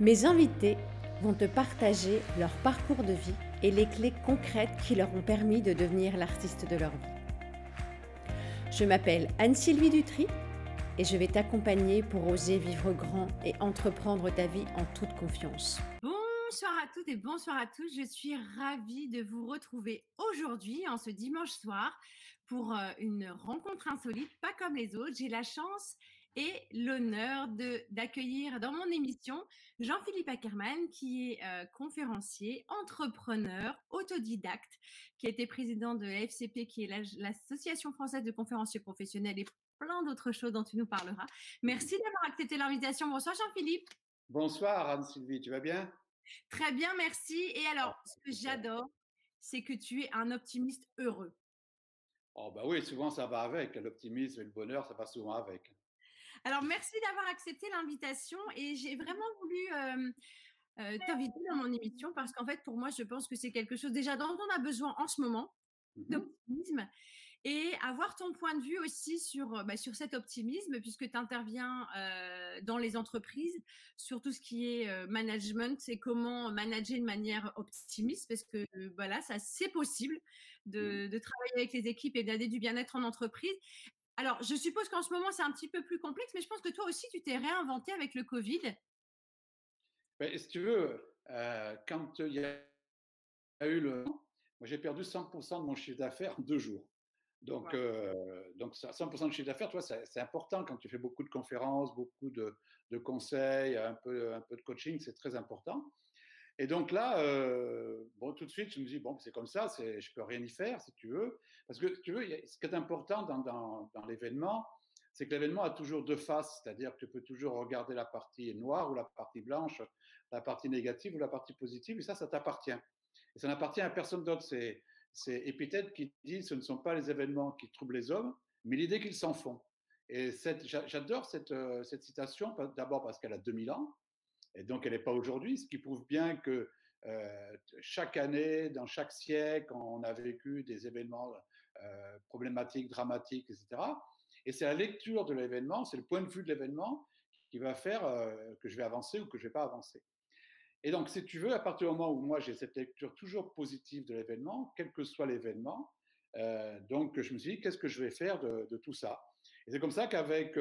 Mes invités vont te partager leur parcours de vie et les clés concrètes qui leur ont permis de devenir l'artiste de leur vie. Je m'appelle Anne-Sylvie Dutry et je vais t'accompagner pour oser vivre grand et entreprendre ta vie en toute confiance. Bonsoir à toutes et bonsoir à tous. Je suis ravie de vous retrouver aujourd'hui, en ce dimanche soir, pour euh, une rencontre insolite, pas comme les autres. J'ai la chance et l'honneur d'accueillir dans mon émission Jean-Philippe Ackermann, qui est euh, conférencier, entrepreneur, autodidacte, qui a été président de l'AFCP, qui est l'Association française de conférenciers professionnels et plein d'autres choses dont tu nous parleras. Merci d'avoir accepté l'invitation. Bonsoir Jean-Philippe. Bonsoir Anne-Sylvie, tu vas bien? Très bien, merci. Et alors, ce que j'adore, c'est que tu es un optimiste heureux. Oh bah oui, souvent ça va avec. L'optimisme et le bonheur, ça va souvent avec. Alors, merci d'avoir accepté l'invitation et j'ai vraiment voulu t'inviter dans mon émission parce qu'en fait, pour moi, je pense que c'est quelque chose déjà dont on a besoin en ce moment, mmh d'optimisme et avoir ton point de vue aussi sur, bah, sur cet optimisme, puisque tu interviens dans les entreprises sur tout ce qui est management et comment manager de manière optimiste, parce que voilà, ça c'est possible mmh. de, de, travailler avec les équipes et d'aider du bien-être en entreprise. Alors, je suppose qu'en ce moment, c'est un petit peu plus complexe, mais je pense que toi aussi, tu t'es réinventé avec le Covid. Ben, si tu veux, euh, quand il y a eu le... Moi, j'ai perdu 100% de mon chiffre d'affaires en deux jours. Donc, euh, donc 100% de chiffre d'affaires, toi, c'est important quand tu fais beaucoup de conférences, beaucoup de, de conseils, un peu, un peu de coaching, c'est très important. Et donc là, euh, bon, tout de suite, je me dis, bon, c'est comme ça, je ne peux rien y faire, si tu veux. Parce que, tu veux, ce qui est important dans, l'événement, c'est que l'événement a toujours deux faces, c'est-à-dire que tu peux toujours regarder la partie noire ou la partie blanche, la partie négative ou la partie positive, et ça, ça t'appartient. Et ça n'appartient à personne d'autre. C'est, c'est qui dit, ce ne sont pas les événements qui troublent les hommes, mais l'idée qu'ils s'en font. Et j'adore cette, euh, cette citation, d'abord parce qu'elle a 2000 ans, et donc, elle n'est pas aujourd'hui, ce qui prouve bien que euh, chaque année, dans chaque siècle, on a vécu des événements euh, problématiques, dramatiques, etc. Et c'est la lecture de l'événement, c'est le point de vue de l'événement qui va faire euh, que je vais avancer ou que je ne vais pas avancer. Et donc, si tu veux, à partir du moment où moi j'ai cette lecture toujours positive de l'événement, quel que soit l'événement, donc je me suis dit, qu'est-ce que je vais faire de, de tout ça? Et c'est comme ça qu'avec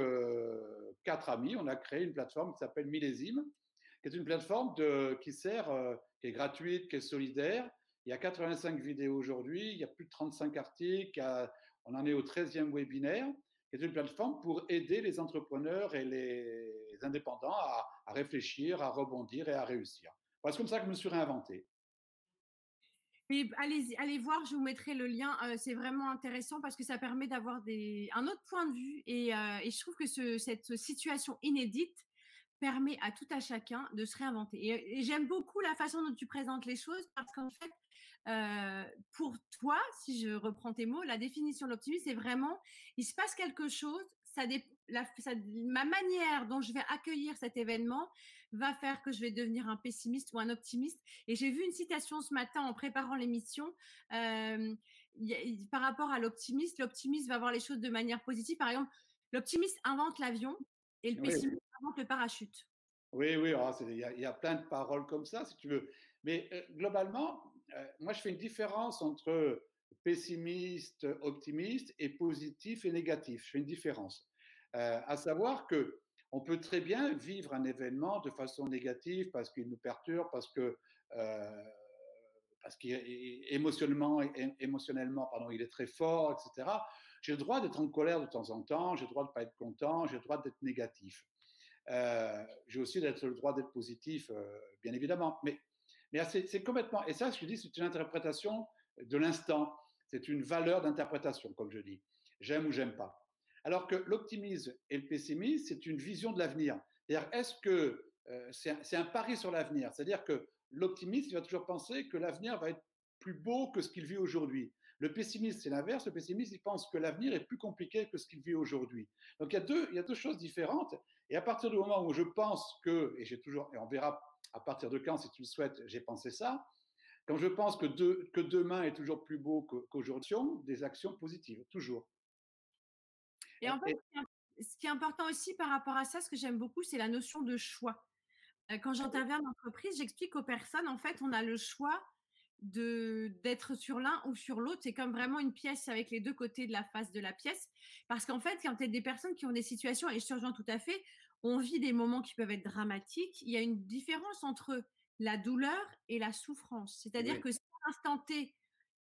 quatre amis, on a créé une plateforme qui s'appelle Millésime, qui est une plateforme qui sert, euh, qui est gratuite, qui est solidaire. Il y a 85 vidéos aujourd'hui, il y a plus de 35 articles, on en est au 13e webinaire, qui est une plateforme pour aider les entrepreneurs et les indépendants à, réfléchir, à rebondir et à réussir. c'est comme ça que je me suis réinventé. allez, voir, je vous mettrai le lien. Euh, c'est vraiment intéressant parce que ça permet d'avoir un autre point de vue. Et, euh, je trouve que ce, cette situation inédite permet à tout à chacun de se réinventer. Et, j'aime beaucoup la façon dont tu présentes les choses parce qu'en fait, euh, pour toi, si je reprends tes mots, la définition de l'optimisme, c'est vraiment, il se passe quelque chose, ça, ma manière dont je vais accueillir cet événement va faire que je vais devenir un pessimiste ou un optimiste. Et j'ai vu une citation ce matin en préparant l'émission. Euh, par rapport à l'optimiste, l'optimiste va voir les choses de manière positive. Par exemple, l'optimiste invente l'avion et le pessimiste le parachute. Oui, oui, oh, il y, a plein de paroles comme ça, si tu veux. Mais euh, globalement, euh, moi, je fais une différence entre pessimiste, optimiste et positif et négatif. Je fais une différence. Euh, à savoir que on peut très bien vivre un événement de façon négative parce qu'il nous perturbe, parce que parce qu'émotionnellement, émotionnellement, pardon, il est très fort, etc. J'ai le droit d'être en colère de temps en temps, j'ai le droit de ne pas être content, j'ai le droit d'être négatif. Euh, j'ai aussi le droit d'être positif, euh, bien évidemment. Mais, c'est complètement. Et ça, je dis, c'est une interprétation de l'instant. C'est une valeur d'interprétation, comme je dis. J'aime ou j'aime pas. Alors que l'optimisme et le pessimisme, c'est une vision de l'avenir. C'est-à-dire, est-ce que euh, c'est un, pari sur l'avenir? C'est-à-dire que l'optimiste, il va toujours penser que l'avenir va être plus beau que ce qu'il vit aujourd'hui. Le pessimiste, c'est l'inverse. Le pessimiste, il pense que l'avenir est plus compliqué que ce qu'il vit aujourd'hui. Donc il y, a deux, choses différentes. Et à partir du moment où je pense que, et j'ai toujours, et on verra à partir de quand, si tu le souhaites, j'ai pensé ça, quand je pense que, demain est toujours plus beau qu'aujourd'hui, des actions positives, toujours. Et en fait, ce qui est important aussi par rapport à ça, ce que j'aime beaucoup, c'est la notion de choix. quand j'interviens en entreprise, j'explique aux personnes, en fait, on a le choix de d'être sur l'un ou sur l'autre. C'est comme vraiment une pièce avec les deux côtés de la face de la pièce. Parce qu'en fait, quand tu as des personnes qui ont des situations, et je te tout à fait, on vit des moments qui peuvent être dramatiques. Il y a une différence entre la douleur et la souffrance. C'est-à-dire que si à l'instant T,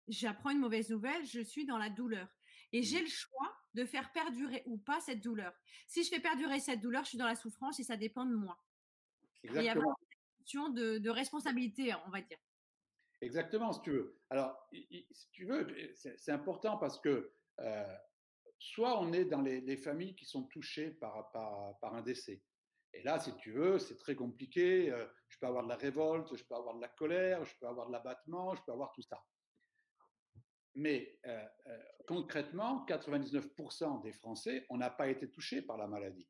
j'apprends une mauvaise nouvelle, je suis dans la douleur. Et j'ai le choix de faire perdurer ou pas cette douleur. Si je fais perdurer cette douleur, je suis dans la souffrance et ça dépend de moi. il y a une question de, de responsabilité, on va dire. Exactement, si tu veux. Alors, si tu veux, c'est important parce que euh, soit on est dans les, familles qui sont touchées par, par, un décès. Et là, si tu veux, c'est très compliqué. Euh, je peux avoir de la révolte, je peux avoir de la colère, je peux avoir de l'abattement, je peux avoir tout ça. Mais euh, concrètement, 99% des Français, on n'a pas été touchés par la maladie.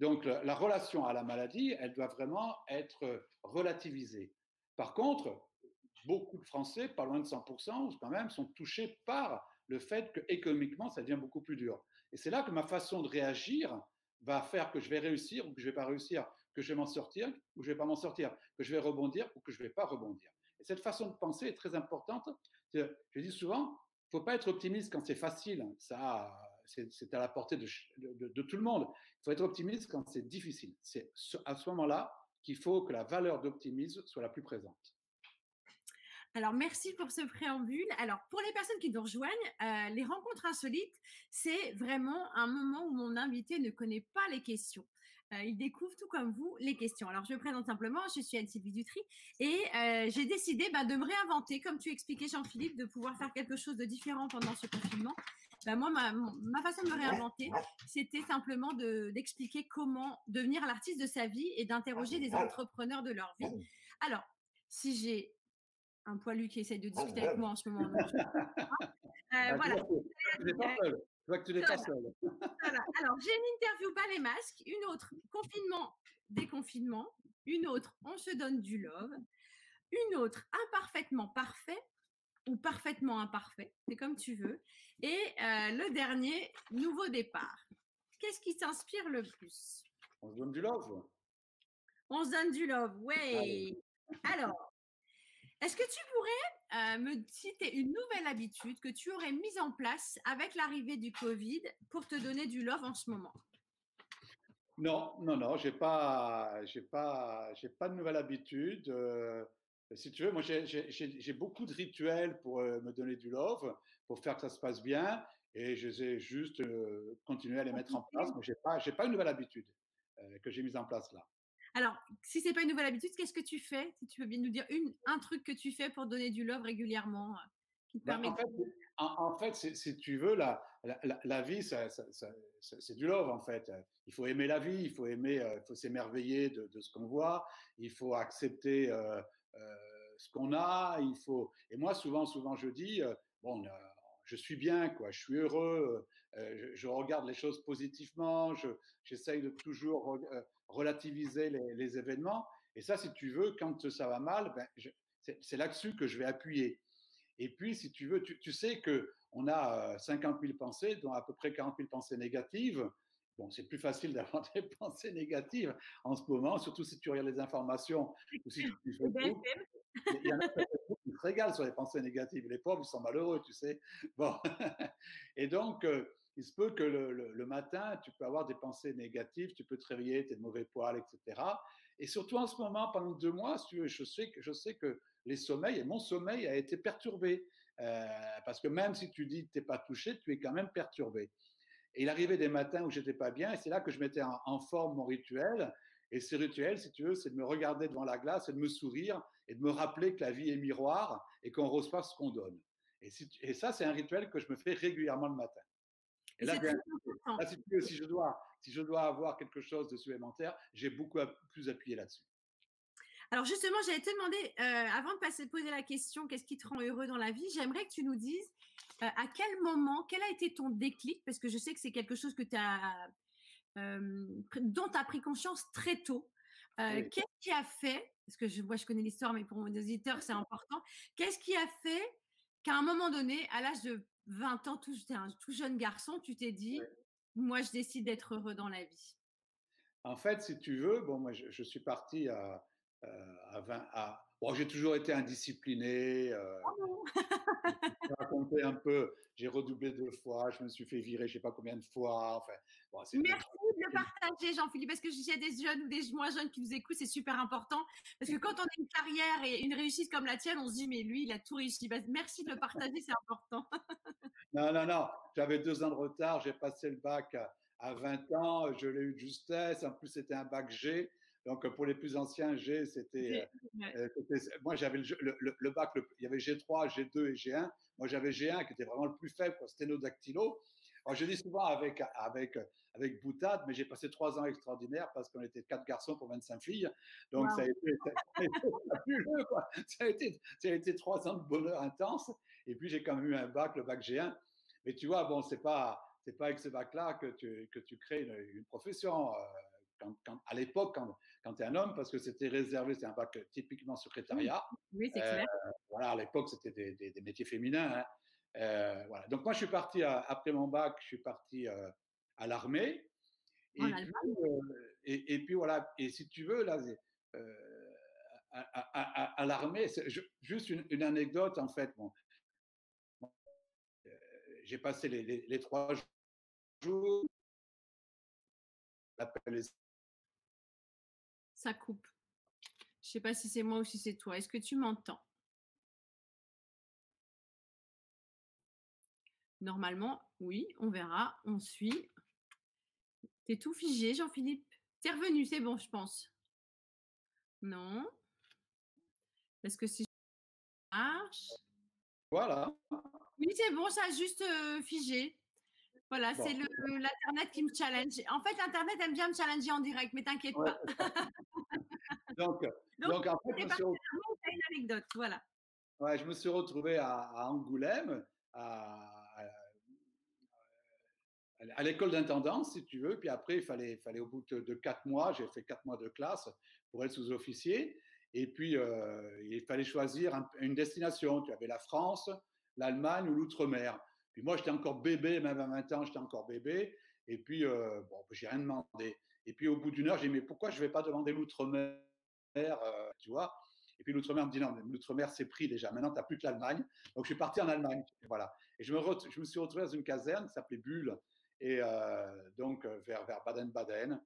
Donc la relation à la maladie, elle doit vraiment être relativisée. Par contre, beaucoup de Français, pas loin de 100%, quand même, sont touchés par le fait que économiquement, ça devient beaucoup plus dur. Et c'est là que ma façon de réagir va faire que je vais réussir ou que je vais pas réussir, que je vais m'en sortir ou je vais pas m'en sortir, que je vais rebondir ou que je vais pas rebondir. Et cette façon de penser est très importante. Je dis souvent, faut pas être optimiste quand c'est facile. Ça, c'est à la portée de, tout le monde. Il faut être optimiste quand c'est difficile. C'est à ce moment-là qu'il faut que la valeur d'optimisme soit la plus présente. Alors, merci pour ce préambule. Alors, pour les personnes qui nous rejoignent, euh, les rencontres insolites, c'est vraiment un moment où mon invité ne connaît pas les questions. Euh, il découvre tout comme vous les questions. Alors, je me présente simplement, je suis Anne-Sylvie Dutry et euh, j'ai décidé bah, de me réinventer, comme tu expliquais Jean-Philippe, de pouvoir faire quelque chose de différent pendant ce confinement. Bah, moi, ma, façon de me réinventer, c'était simplement d'expliquer comment devenir l'artiste de sa vie et d'interroger des entrepreneurs de leur vie. Alors, si j'ai un poilu qui essaie de discuter avec moi en ce moment. Euh, voilà. Tu n'es pas seul. Je vois que tu n'es pas seul. Alors, j'ai une interview pas les masques, une autre confinement, déconfinement, une autre on se donne du love, une autre imparfaitement parfait ou parfaitement imparfait, c'est comme tu veux, et euh, le dernier nouveau départ. Qu'est-ce qui t'inspire le plus? On se donne du love. On se donne du love, ouais. Alors, est-ce que tu pourrais me citer une nouvelle habitude que tu aurais mise en place avec l'arrivée du Covid pour te donner du love en ce moment? Non, non, non, j'ai pas, j'ai pas, j'ai pas de nouvelle habitude. si tu veux, moi j'ai beaucoup de rituels pour me donner du love, pour faire que ça se passe bien, et je vais juste continuer à les mettre en place. Mais j'ai pas, j'ai pas une nouvelle habitude que j'ai mise en place là. Alors, si c'est pas une nouvelle habitude, qu'est-ce que tu fais? Si tu veux bien nous dire une, un truc que tu fais pour donner du love régulièrement, euh, qui te permet en, fait, si tu veux, la, la, vie, c'est du love en fait. Il faut aimer la vie, il faut aimer, euh, il faut s'émerveiller de, ce qu'on voit, il faut accepter euh, ce qu'on a, il faut. Et moi, souvent, souvent, je dis, bon, je suis bien, quoi, je suis heureux, je, regarde les choses positivement, j'essaye de toujours relativiser les, événements. Et ça, si tu veux, quand ça va mal, ben, c'est là-dessus que je vais appuyer. Et puis, si tu veux, tu, sais que on a 50 000 pensées, dont à peu près 40 000 pensées négatives. Bon, c'est plus facile d'avoir des pensées négatives en ce moment, surtout si tu regardes les informations ou si tu Il y en a qui se régalent sur les pensées négatives. Les pauvres, ils sont malheureux, tu sais. Bon. Et donc, il se peut que le, matin, tu peux avoir des pensées négatives, tu peux te réveiller, tu es de mauvais poils, etc. Et surtout en ce moment, pendant deux mois, je sais que, les sommeils, et mon sommeil a été perturbé. Euh, parce que même si tu dis que tu n'es pas touché, tu es quand même perturbé. Et il arrivait des matins où j'étais pas bien, et c'est là que je mettais en, forme mon rituel. Et ce rituel, si tu veux, c'est de me regarder devant la glace et de me sourire et de me rappeler que la vie est miroir et qu'on reçoit ce qu'on donne. Et ça, c'est un rituel que je me fais régulièrement le matin. Et là, si, je dois, si je dois avoir quelque chose de supplémentaire, j'ai beaucoup plus appuyé là-dessus. Alors justement, j'allais te demander, euh, avant de passer poser la question, qu'est-ce qui te rend heureux dans la vie J'aimerais que tu nous dises euh, à quel moment, quel a été ton déclic? Parce que je sais que c'est quelque chose que as, euh, dont tu as pris conscience très tôt. Qu'est-ce qui a fait, parce que je, moi je connais l'histoire, mais pour mon auditeur c'est important, qu'est-ce qui a fait qu'à un moment donné, à l'âge de 20 ans, tout, un tout jeune garçon, tu t'es dit, moi, je décide d'être heureux dans la vie. En fait, si tu veux, bon, moi, je, suis parti à, à 20, à, bon, j'ai toujours été indiscipliné. Euh, oh raconter un peu, j'ai redoublé deux fois, je me suis fait virer, je sais pas combien de fois. Enfin, bon, Merci de le partager, Jean-Philippe, parce que s'il y a des jeunes ou des moins jeunes qui nous écoutent, c'est super important. Parce que quand on a une carrière et une réussite comme la tienne, on se dit, mais lui, il a tout réussi. Bah, merci de le partager, c'est important. non, non, non, j'avais deux ans de retard, j'ai passé le bac à, à 20 ans, je l'ai eu de justesse, en plus c'était un bac G. Donc, pour les plus anciens, G, c'était. Euh, euh, moi, j'avais le, le, bac, il y avait G3, G2 et G1. Moi, j'avais G1 qui était vraiment le plus faible, sténodactylo. Alors, je dis souvent avec, avec, avec boutade, mais j'ai passé trois ans extraordinaires parce qu'on était quatre garçons pour 25 filles. Donc, ça, a été, ça, a été, ça a été trois ans de bonheur intense. Et puis, j'ai quand même eu un bac, le bac G1. Mais tu vois, bon, c'est pas, c'est pas avec ce bac-là que tu, que tu crées une, profession. Euh, quand, à l'époque, quand, quand tu es un homme, parce que c'était réservé, c'est un bac typiquement secrétariat. Oui, c'est clair. Euh, voilà, à l'époque, c'était des, des, métiers féminins. Hein. Euh, voilà. Donc, moi, je suis parti, après mon bac, je suis parti euh, à l'armée. Et, et, et, puis, voilà, et si tu veux, là, à, à, l'armée, juste une, une, anecdote, en fait. Bon, j'ai passé les, les, les, trois jours. Ça coupe. Je ne sais pas si c'est moi ou si c'est toi. Est-ce que tu m'entends? Normalement, oui, on verra. On suit. T'es tout figé, Jean-Philippe. T'es revenu, c'est bon, je pense. Non. Est-ce que c'est marche Voilà. Oui, c'est bon, ça a juste euh, figé. Voilà, c'est l'Internet qui me challenge. En fait, l'Internet aime bien me challenger en direct, mais t'inquiète pas. donc, donc, en fait, je une anecdote, voilà. Ouais, je me suis retrouvé à, Angoulême, à, à l'école d'intendance, si tu veux. Puis après, il fallait, fallait au bout de, quatre mois, j'ai fait quatre mois de classe pour être sous-officier. Et puis, euh, il fallait choisir une destination. Tu avais la France, l'Allemagne ou l'outre-mer. Puis moi, j'étais encore bébé, même à 20 ans, j'étais encore bébé. Et puis, euh, bon, j'ai rien demandé. Et puis, au bout d'une heure, j'ai dit, mais pourquoi je ne vais pas demander l'outre-mer, euh, tu vois? Et puis, l'outre-mer me dit, non, l'outre-mer, c'est pris déjà. Maintenant, tu n'as plus que l'Allemagne. Donc, je suis parti en Allemagne. Voilà. Et je me, suis retrouvé dans une caserne qui s'appelait Bulle, et euh, donc vers, vers Baden-Baden.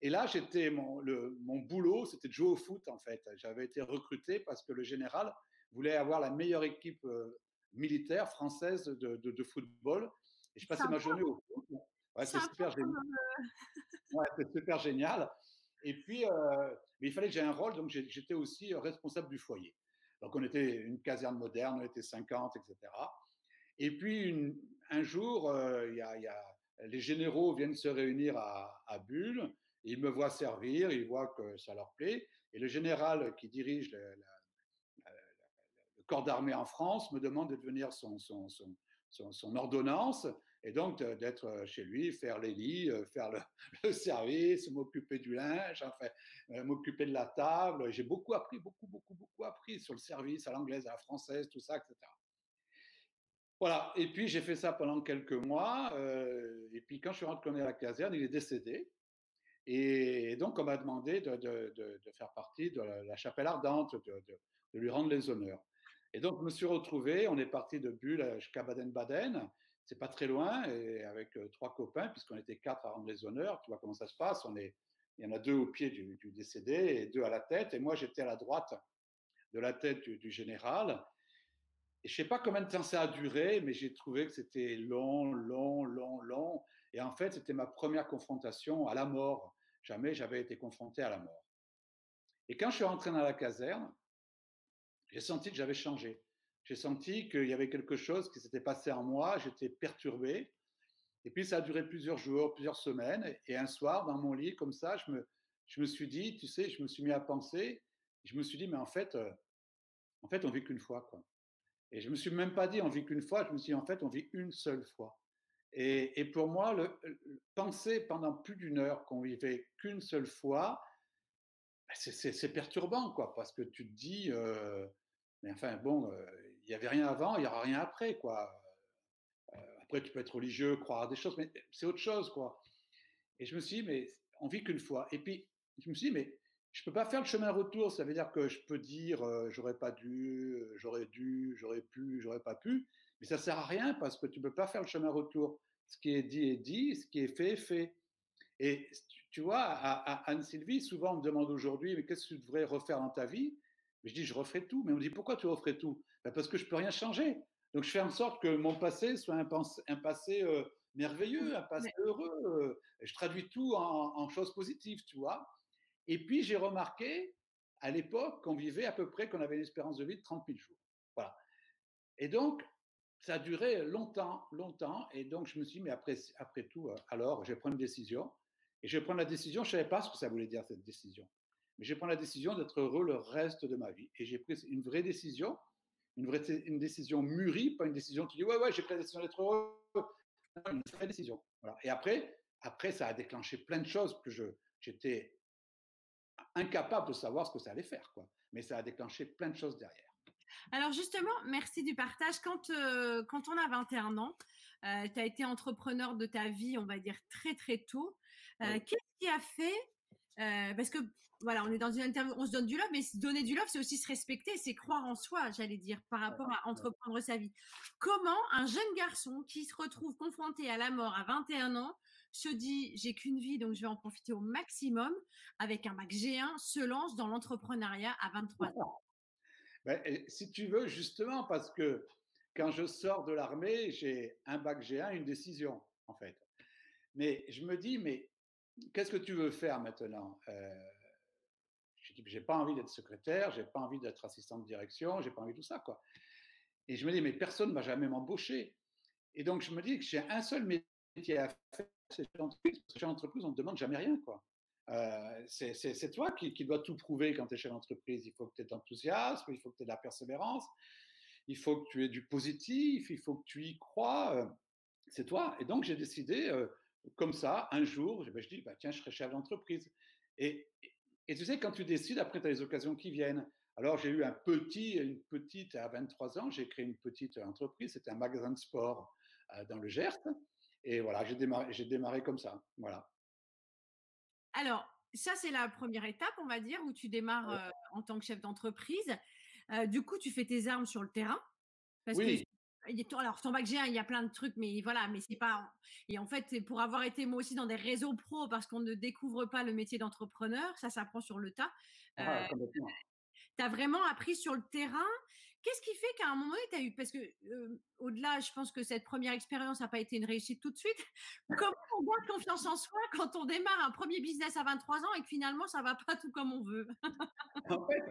Et là, j'étais mon boulot, c'était de jouer au foot, en fait. J'avais été recruté parce que le général voulait avoir la meilleure équipe militaire française de, de, football. Et je passais ma journée au foot. Ouais, c'est super génial. Ouais, c'est super génial. Et puis, euh, mais il fallait que j'ai un rôle, donc j'étais aussi responsable du foyer. Donc, on était une caserne moderne, on était 50, etc. Et puis, une, un jour, euh, il y, a, y, a, les généraux viennent se réunir à, à Bulle. Ils me voient servir, ils voient que ça leur plaît. Et le général qui dirige la, corps d'armée en France me demande de devenir son, ordonnance et donc d'être chez lui, faire les lits, euh, faire le, service, m'occuper du linge, euh, m'occuper de la table. J'ai beaucoup appris, beaucoup, beaucoup, beaucoup appris sur le service à l'anglaise, à la française, tout ça, etc. Voilà, et puis j'ai fait ça pendant quelques mois, euh, et puis quand je suis rentré à la caserne, il est décédé, et donc on m'a demandé de, de, de, faire partie de la, chapelle ardente, de, lui rendre les honneurs. Et donc, je me suis retrouvé, on est parti de Bulle jusqu'à Baden-Baden, c'est pas très loin, et avec euh, trois copains, puisqu'on était quatre à rendre les honneurs, tu vois comment ça se passe, on est, il y en a deux au pied du, décédé et deux à la tête, et moi j'étais à la droite de la tête du, général. Et je sais pas combien de temps ça a duré, mais j'ai trouvé que c'était long, long, long, long. Et en fait, c'était ma première confrontation à la mort. Jamais j'avais été confronté à la mort. Et quand je suis rentré dans la caserne, j'ai senti que j'avais changé. J'ai senti qu'il y avait quelque chose qui s'était passé en moi, j'étais perturbé. Et puis ça a duré plusieurs jours, plusieurs semaines. Et un soir, dans mon lit, comme ça, je me, je me suis dit, tu sais, je me suis mis à penser. Je me suis dit, mais en fait, euh, en fait, on vit qu'une fois, quoi. Et je me suis même pas dit, on vit qu'une fois. Je me suis dit, en fait, on vit une seule fois. Et, et pour moi, penser pendant plus d'une heure qu'on vivait qu'une seule fois, ben, c'est perturbant, quoi, parce que tu te dis, euh, mais enfin, bon, euh, il n'y avait rien avant, il n'y aura rien après, quoi. Euh, après, tu peux être religieux, croire à des choses, mais c'est autre chose, quoi. Et je me suis dit, mais on vit qu'une fois. Et puis, je me suis dit, mais je peux pas faire le chemin retour. Ça veut dire que je peux dire, euh, j'aurais pas dû, j'aurais dû, j'aurais pu, j'aurais pas pu. Mais ça sert à rien parce que tu peux pas faire le chemin retour. Ce qui est dit est dit, ce qui est fait est fait. Et tu vois, à, Anne-Sylvie, souvent on me demande aujourd'hui, mais qu'est-ce que tu devrais refaire dans ta vie? Je dis, je referai tout. Mais on me dit, pourquoi tu referais tout? Ben Parce que je peux rien changer. Donc je fais en sorte que mon passé soit un, passé euh, merveilleux, un passé heureux. je traduis tout en, en choses positives, tu vois. Et puis, j'ai remarqué, à l'époque, qu'on vivait à peu près, qu'on avait une espérance de vie de 30 000 jours. Voilà. Et donc, ça a duré longtemps, longtemps. Et donc, je me suis dit, mais après, après tout, euh, alors, je vais prendre une décision. Et je vais prendre la décision, je ne savais pas ce que ça voulait dire, cette décision. Mais je vais prendre la décision d'être heureux le reste de ma vie. Et j'ai pris une vraie décision, une, vraie, une décision mûrie, pas une décision qui dit, ouais, ouais, j'ai pris la décision d'être heureux. Non, une vraie décision. Voilà. Et après, après, ça a déclenché plein de choses que je, j'étais incapable de savoir ce que ça allait faire, quoi. Mais ça a déclenché plein de choses derrière. Alors justement, merci du partage. Quand, euh, quand on a 21 ans, euh, tu as été entrepreneur de ta vie, on va dire très très tôt. Euh, qu'est-ce qui a fait Parce que voilà, on est dans une interview, on se donne du love, mais se donner du love, c'est aussi se respecter, c'est croire en soi, j'allais dire, par rapport à entreprendre sa vie. Comment un jeune garçon qui se retrouve confronté à la mort à 21 ans se dit j'ai qu'une vie, donc je vais en profiter au maximum, avec un bac G1, se lance dans l'entrepreneuriat à 23 ans? Ben, Si tu veux, justement, parce que quand je sors de l'armée, j'ai un bac G1, une décision, en fait. Mais je me dis, mais qu'est-ce que tu veux faire maintenant? Euh, Je dis, j'ai pas envie d'être secrétaire, j'ai pas envie d'être assistant de direction, j'ai pas envie de tout ça, quoi. Et je me dis, mais personne ne va jamais m'embaucher. Et donc, je me dis que j'ai un seul métier à faire, c'est chez l'entreprise. Chez l'entreprise, on ne demande jamais rien. quoi. Euh, c'est toi qui, qui, dois tout prouver quand tu es chez l'entreprise. Il faut que tu aies de l'enthousiasme, il faut que tu aies de la persévérance, il faut que tu aies du positif, il faut que tu y crois. Euh, c'est toi. Et donc, j'ai décidé, euh, comme ça, un jour, ben, je dis, bah, tiens, je serai chef d'entreprise. Et, et, tu sais, quand tu décides, après, tu as les occasions qui viennent. Alors, j'ai eu un petit, une petite, à 23 ans, j'ai créé une petite entreprise, c'était un magasin de sport dans le Gers. Et voilà, j'ai démarré, j'ai démarré comme ça. Voilà. Alors, ça, c'est la première étape, on va dire, où tu démarres euh, en tant que chef d'entreprise. Euh, du coup, tu fais tes armes sur le terrain. Parce oui. Alors, ton bac G1, il y a plein de trucs, mais voilà, mais c'est pas. Et en fait, pour avoir été moi aussi dans des réseaux pro, parce qu'on ne découvre pas le métier d'entrepreneur, ça s'apprend sur le tas. Ah, euh, tu as vraiment appris sur le terrain Qu'est-ce qui fait qu'à un moment donné, tu as eu, parce que au-delà, je pense que cette première expérience n'a pas été une réussite tout de suite. Comment on garde confiance en soi quand on démarre un premier business à 23 ans et que finalement, ça ne va pas tout comme on veut En fait,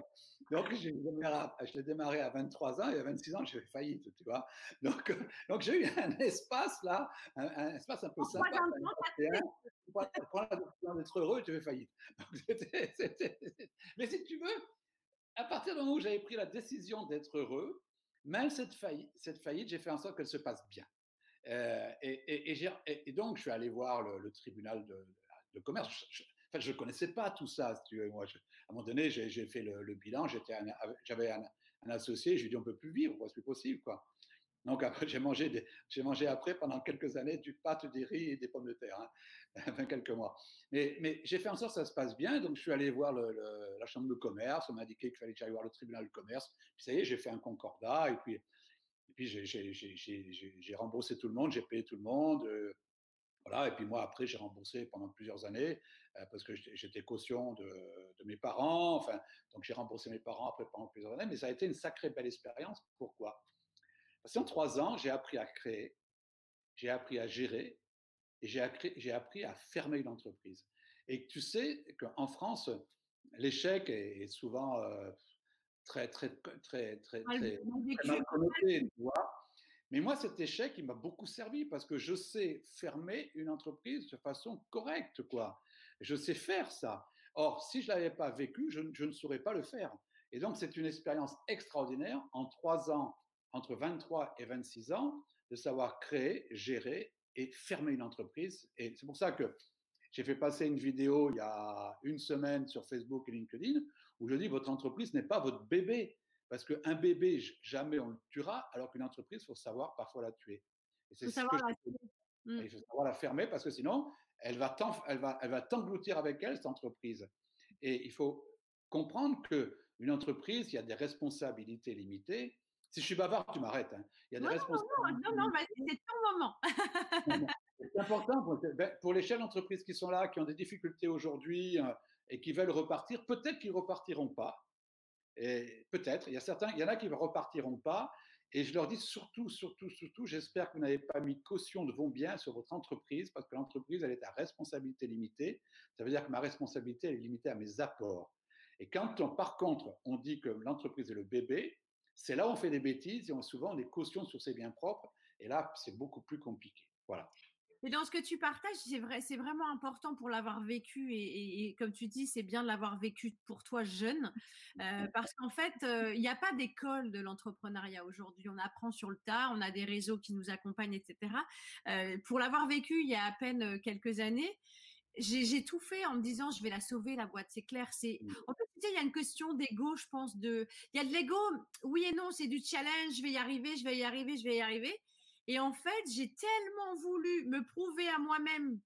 donc j'ai démarré, démarré, à 23 ans et à 26 ans, j'ai fait faillite, tu vois. Donc, donc j'ai eu un espace là, un, espace un peu sympa. Pour la décision d'être heureux, tu fais faillite. Mais si tu veux, à partir du moment où j'avais pris la décision d'être heureux, même cette faillite, j'ai fait en sorte qu'elle se passe bien. Euh, et, donc, je suis allé voir le, tribunal de, commerce. Je, en fait, je ne connaissais pas tout ça. Moi, à un moment donné, j'ai fait le, bilan, j'avais un, un, associé, je lui ai dit, on ne peut plus vivre, c'est plus possible. Quoi. Donc j'ai mangé, j'ai mangé après pendant quelques années du pâte, du riz et des pommes de terre, hein, enfin quelques mois. Mais, j'ai fait en sorte que ça se passe bien, donc je suis allé voir la chambre de commerce, on m'a indiqué qu'il fallait que j'aille voir le tribunal de commerce. Puis ça y est, j'ai fait un concordat et puis, et puis j'ai remboursé tout le monde, j'ai payé tout le monde. Euh, voilà, et puis moi, après, j'ai remboursé pendant plusieurs années euh, parce que j'étais caution de, de, mes parents. Enfin, donc j'ai remboursé mes parents après pendant plusieurs années, mais ça a été une sacrée belle expérience. Pourquoi? Parce qu'en trois ans, j'ai appris à créer, j'ai appris à gérer et j'ai appris, à fermer une entreprise. Et tu sais qu'en France, l'échec est, souvent euh, très, très, très, très, très, très mal connoté, tu vois. Mais moi, cet échec, il m'a beaucoup servi parce que je sais fermer une entreprise de façon correcte, quoi. Je sais faire ça. Or, si je l'avais pas vécu, je, je ne saurais pas le faire. Et donc, c'est une expérience extraordinaire. En trois ans, entre 23 et 26 ans de savoir créer, gérer et fermer une entreprise. Et c'est pour ça que j'ai fait passer une vidéo il y a une semaine sur Facebook et LinkedIn où je dis votre entreprise n'est pas votre bébé. Parce qu'un bébé, jamais on le tuera, alors qu'une entreprise, il faut savoir parfois la tuer. Et c'est savoir la tuer. Mmh. Il faut savoir la fermer parce que sinon, elle va t'engloutir avec elle, cette entreprise. Et il faut comprendre qu'une entreprise, il y a des responsabilités limitées. Si je suis bavard, tu m'arrêtes. Hein. Il y a des non, responsabilités. Non, non, non, c'est ton moment. c'est important pour, ben, pour, les chefs d'entreprise qui sont là, qui ont des difficultés aujourd'hui euh, et qui veulent repartir. Peut-être qu'ils repartiront pas. Et peut-être, il y a certains, il y en a qui ne repartiront pas. Et je leur dis surtout, surtout, surtout, j'espère que vous n'avez pas mis caution de vos biens sur votre entreprise parce que l'entreprise, elle est à responsabilité limitée. Ça veut dire que ma responsabilité, elle est limitée à mes apports. Et quand, on, par contre, on dit que l'entreprise est le bébé, c'est là où on fait des bêtises et on, souvent on est caution sur ses biens propres. Et là, c'est beaucoup plus compliqué. Voilà. Et dans ce que tu partages, c'est vrai, c'est vraiment important pour l'avoir vécu et, comme tu dis, c'est bien de l'avoir vécu pour toi jeune, euh, parce qu'en fait, euh, il n'y a pas d'école de l'entrepreneuriat aujourd'hui. On apprend sur le tas, on a des réseaux qui nous accompagnent, etc. Euh, pour l'avoir vécu il y a à peine quelques années, j'ai tout fait en me disant je vais la sauver la boîte c'est clair c'est mmh. en fait il y a une question d'ego je pense de il y a de l'ego oui et non c'est du challenge je vais y arriver je vais y arriver je vais y arriver et en fait, j'ai tellement voulu me prouver à moi-même.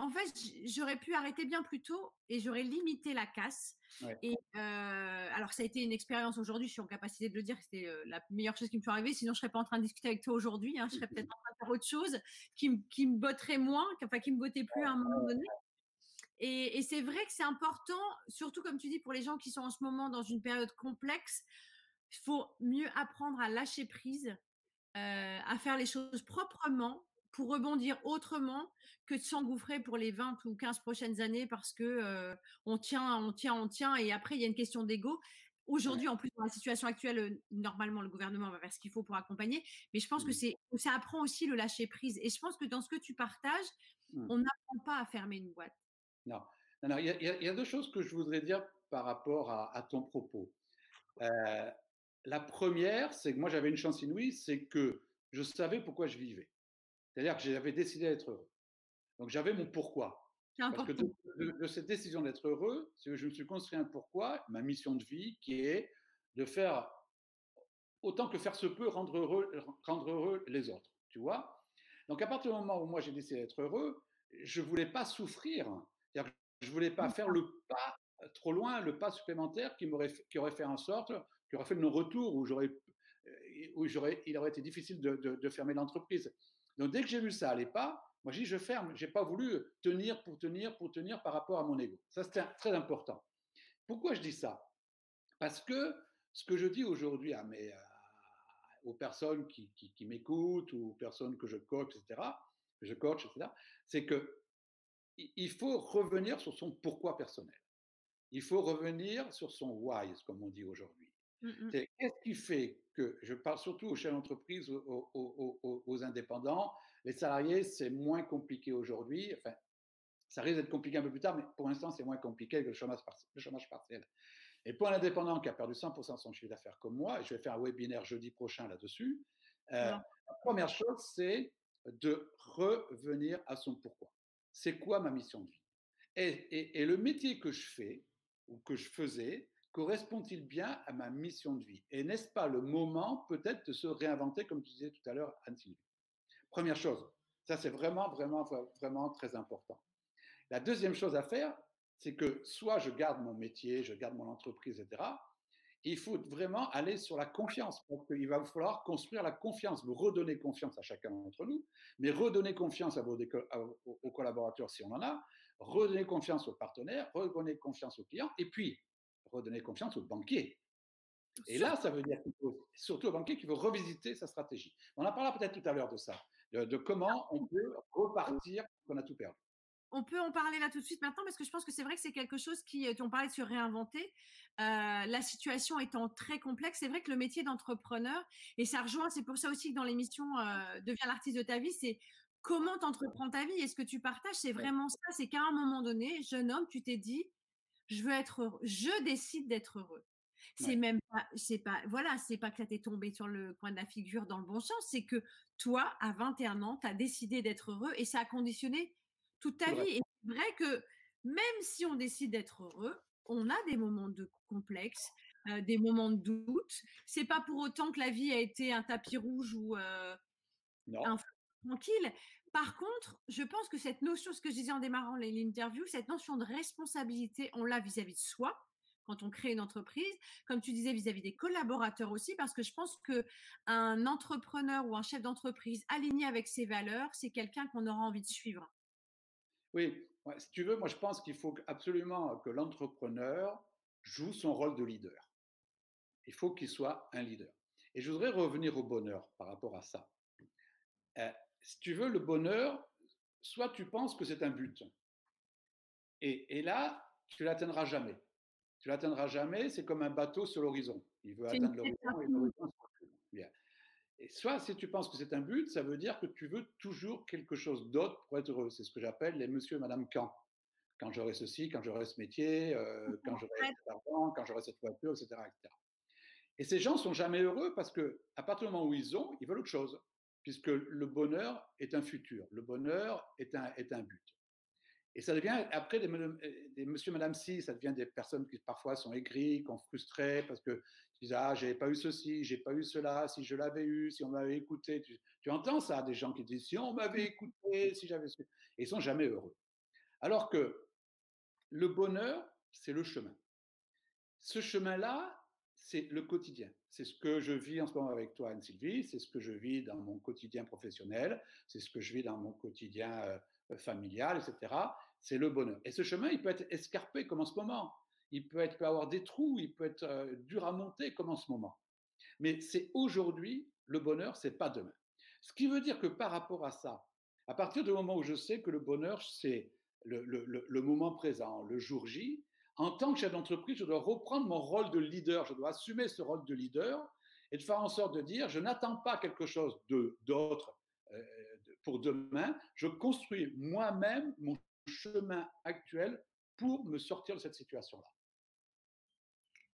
En fait, j'aurais pu arrêter bien plus tôt et j'aurais limité la casse. Et euh, alors, ça a été une expérience aujourd'hui. Je suis en capacité de le dire. C'était euh, la meilleure chose qui me soit arrivée. Sinon, je serais pas en train de discuter avec toi aujourd'hui. Hein. Je serais peut-être en train de faire autre chose qui, qui me botterait moins, enfin qui me bottait plus à un moment donné. Et, et c'est vrai que c'est important, surtout comme tu dis, pour les gens qui sont en ce moment dans une période complexe. Il faut mieux apprendre à lâcher prise euh, à faire les choses proprement pour rebondir autrement que de s'engouffrer pour les 20 ou 15 prochaines années parce que euh, on tient, on tient, on tient et après il y a une question d'ego. Aujourd'hui, en plus, dans la situation actuelle, euh, normalement, le gouvernement va faire ce qu'il faut pour accompagner. Mais je pense que c'est, ça apprend aussi le lâcher prise. Et je pense que dans ce que tu partages, mmh. on n'apprend pas à fermer une boîte. Non, non, il y, a deux choses que je voudrais dire par rapport à, ton propos. Euh, la première, c'est que moi j'avais une chance inouïe, c'est que je savais pourquoi je vivais. C'est-à-dire que j'avais décidé d'être heureux. Donc j'avais mon pourquoi. Parce que de, cette décision d'être heureux, c'est que je me suis construit un pourquoi, ma mission de vie, qui est de faire autant que faire se peut rendre heureux, rendre heureux les autres. Tu vois? Donc à partir du moment où moi j'ai décidé d'être heureux, je voulais pas souffrir. Je voulais pas faire le pas trop loin, le pas supplémentaire qui m'aurait qui aurait fait en sorte qui aurait fait le non-retour, où, j'aurais, euh, où j'aurais, il aurait été difficile de, de, fermer l'entreprise. Donc dès que j'ai vu ça allait pas, moi j'ai dit je ferme. J'ai pas voulu tenir pour tenir pour tenir par rapport à mon ego. Ça c'était très important. Pourquoi je dis ça? Parce que ce que je dis aujourd'hui à mes, aux personnes qui, m'écoutent ou aux personnes que je coach, etc., je coach, etc., c'est que il faut revenir sur son pourquoi personnel. Il faut revenir sur son why, comme on dit aujourd'hui. Mmh, mmh. Qu'est-ce qui fait que, je parle surtout aux chefs d'entreprise, aux, indépendants, les salariés, c'est moins compliqué aujourd'hui. Enfin, ça risque d'être compliqué un peu plus tard, mais pour l'instant, c'est moins compliqué que le chômage, le chômage partiel. Et pour un indépendant qui a perdu 100% de son chiffre d'affaires comme moi, et je vais faire un webinaire jeudi prochain là-dessus, euh, la première chose, c'est de revenir à son pourquoi. C'est quoi ma mission de vie? Et, et, le métier que je fais, ou que je faisais, correspond-il bien à ma mission de vie? Et n'est-ce pas le moment peut-être de se réinventer, comme tu disais tout à l'heure, Anne-Sylvie? Première chose, ça c'est vraiment, vraiment, vraiment très important. La deuxième chose à faire, c'est que soit je garde mon métier, je garde mon entreprise, etc. Il faut vraiment aller sur la confiance, parce qu'il va falloir construire la confiance, vous redonner confiance à chacun d'entre nous, mais redonner confiance aux collaborateurs si on en a, redonner confiance aux partenaires, redonner confiance aux clients, et puis redonner confiance aux banquiers. Et là, ça veut dire qu'il faut, surtout aux banquiers, qu'il faut revisiter sa stratégie. On en parlera peut-être tout à l'heure de ça, de, comment on peut repartir quand on a tout perdu. On peut en parler là tout de suite maintenant parce que je pense que c'est vrai que c'est quelque chose qui, on parlait de se réinventer, euh, la situation étant très complexe, c'est vrai que le métier d'entrepreneur, et ça rejoint, c'est pour ça aussi que dans l'émission euh, Deviens l'artiste de ta vie, c'est comment tu entreprends ta vie et ce que tu partages, c'est vraiment ça, c'est qu'à un moment donné, jeune homme, tu t'es dit, je veux être heureux. Je décide d'être heureux. C'est même pas, c'est pas, voilà, c'est pas que ça t'est tombé sur le coin de la figure dans le bon sens, c'est que toi, à 21 ans, tu as décidé d'être heureux et ça a conditionné toute ta vie. Et c'est vrai que même si on décide d'être heureux, on a des moments de complexe, euh, des moments de doute. C'est pas pour autant que la vie a été un tapis rouge ou euh, un tranquille. Par contre, je pense que cette notion, ce que je disais en démarrant l'interview, cette notion de responsabilité, on l'a vis-à-vis de soi quand on crée une entreprise, comme tu disais vis-à-vis des collaborateurs aussi, parce que je pense que un entrepreneur ou un chef d'entreprise aligné avec ses valeurs, c'est quelqu'un qu'on aura envie de suivre. Oui, si tu veux, moi je pense qu'il faut absolument que l'entrepreneur joue son rôle de leader. Il faut qu'il soit un leader. Et je voudrais revenir au bonheur par rapport à ça. Euh, si tu veux, le bonheur, soit tu penses que c'est un but. Et, et là, tu l'atteindras jamais. Tu l'atteindras jamais, c'est comme un bateau sur l'horizon. Il veut atteindre l'horizon et l'horizon Bien. Et soit si tu penses que c'est un but, ça veut dire que tu veux toujours quelque chose d'autre pour être heureux. C'est ce que j'appelle les monsieur et madame quand. Quand j'aurai ceci, quand j'aurai ce métier, euh, quand j'aurai cet argent, quand j'aurai cette voiture, etc., etc. Et ces gens sont jamais heureux parce que à partir du moment où ils ont, ils veulent autre chose puisque le bonheur est un futur, le bonheur est un, est un but. Et ça devient, après, des, monsieur, madame si, ça devient des personnes qui parfois sont aigries, qui sont frustrées parce que ils disent Ah, j'ai pas eu ceci, j'ai pas eu cela, si je l'avais eu, si on m'avait écouté. Tu, entends ça, des gens qui disent Si on m'avait écouté, si j'avais su. Et ils sont jamais heureux. Alors que le bonheur, c'est le chemin. Ce chemin-là, c'est le quotidien. C'est ce que je vis en ce moment avec toi, Anne-Sylvie, c'est ce que je vis dans mon quotidien professionnel, c'est ce que je vis dans mon quotidien euh, familial, etc. C'est le bonheur. Et ce chemin, il peut être escarpé comme en ce moment. Il peut, être, avoir des trous, il peut être euh, dur à monter comme en ce moment. Mais c'est aujourd'hui, le bonheur, c'est pas demain. Ce qui veut dire que par rapport à ça, à partir du moment où je sais que le bonheur, c'est le moment présent, le jour J, en tant que chef d'entreprise, je dois reprendre mon rôle de leader, je dois assumer ce rôle de leader et de faire en sorte de dire, je n'attends pas quelque chose d'autre euh, pour demain, je construis moi-même mon chemin actuel pour me sortir de cette situation-là.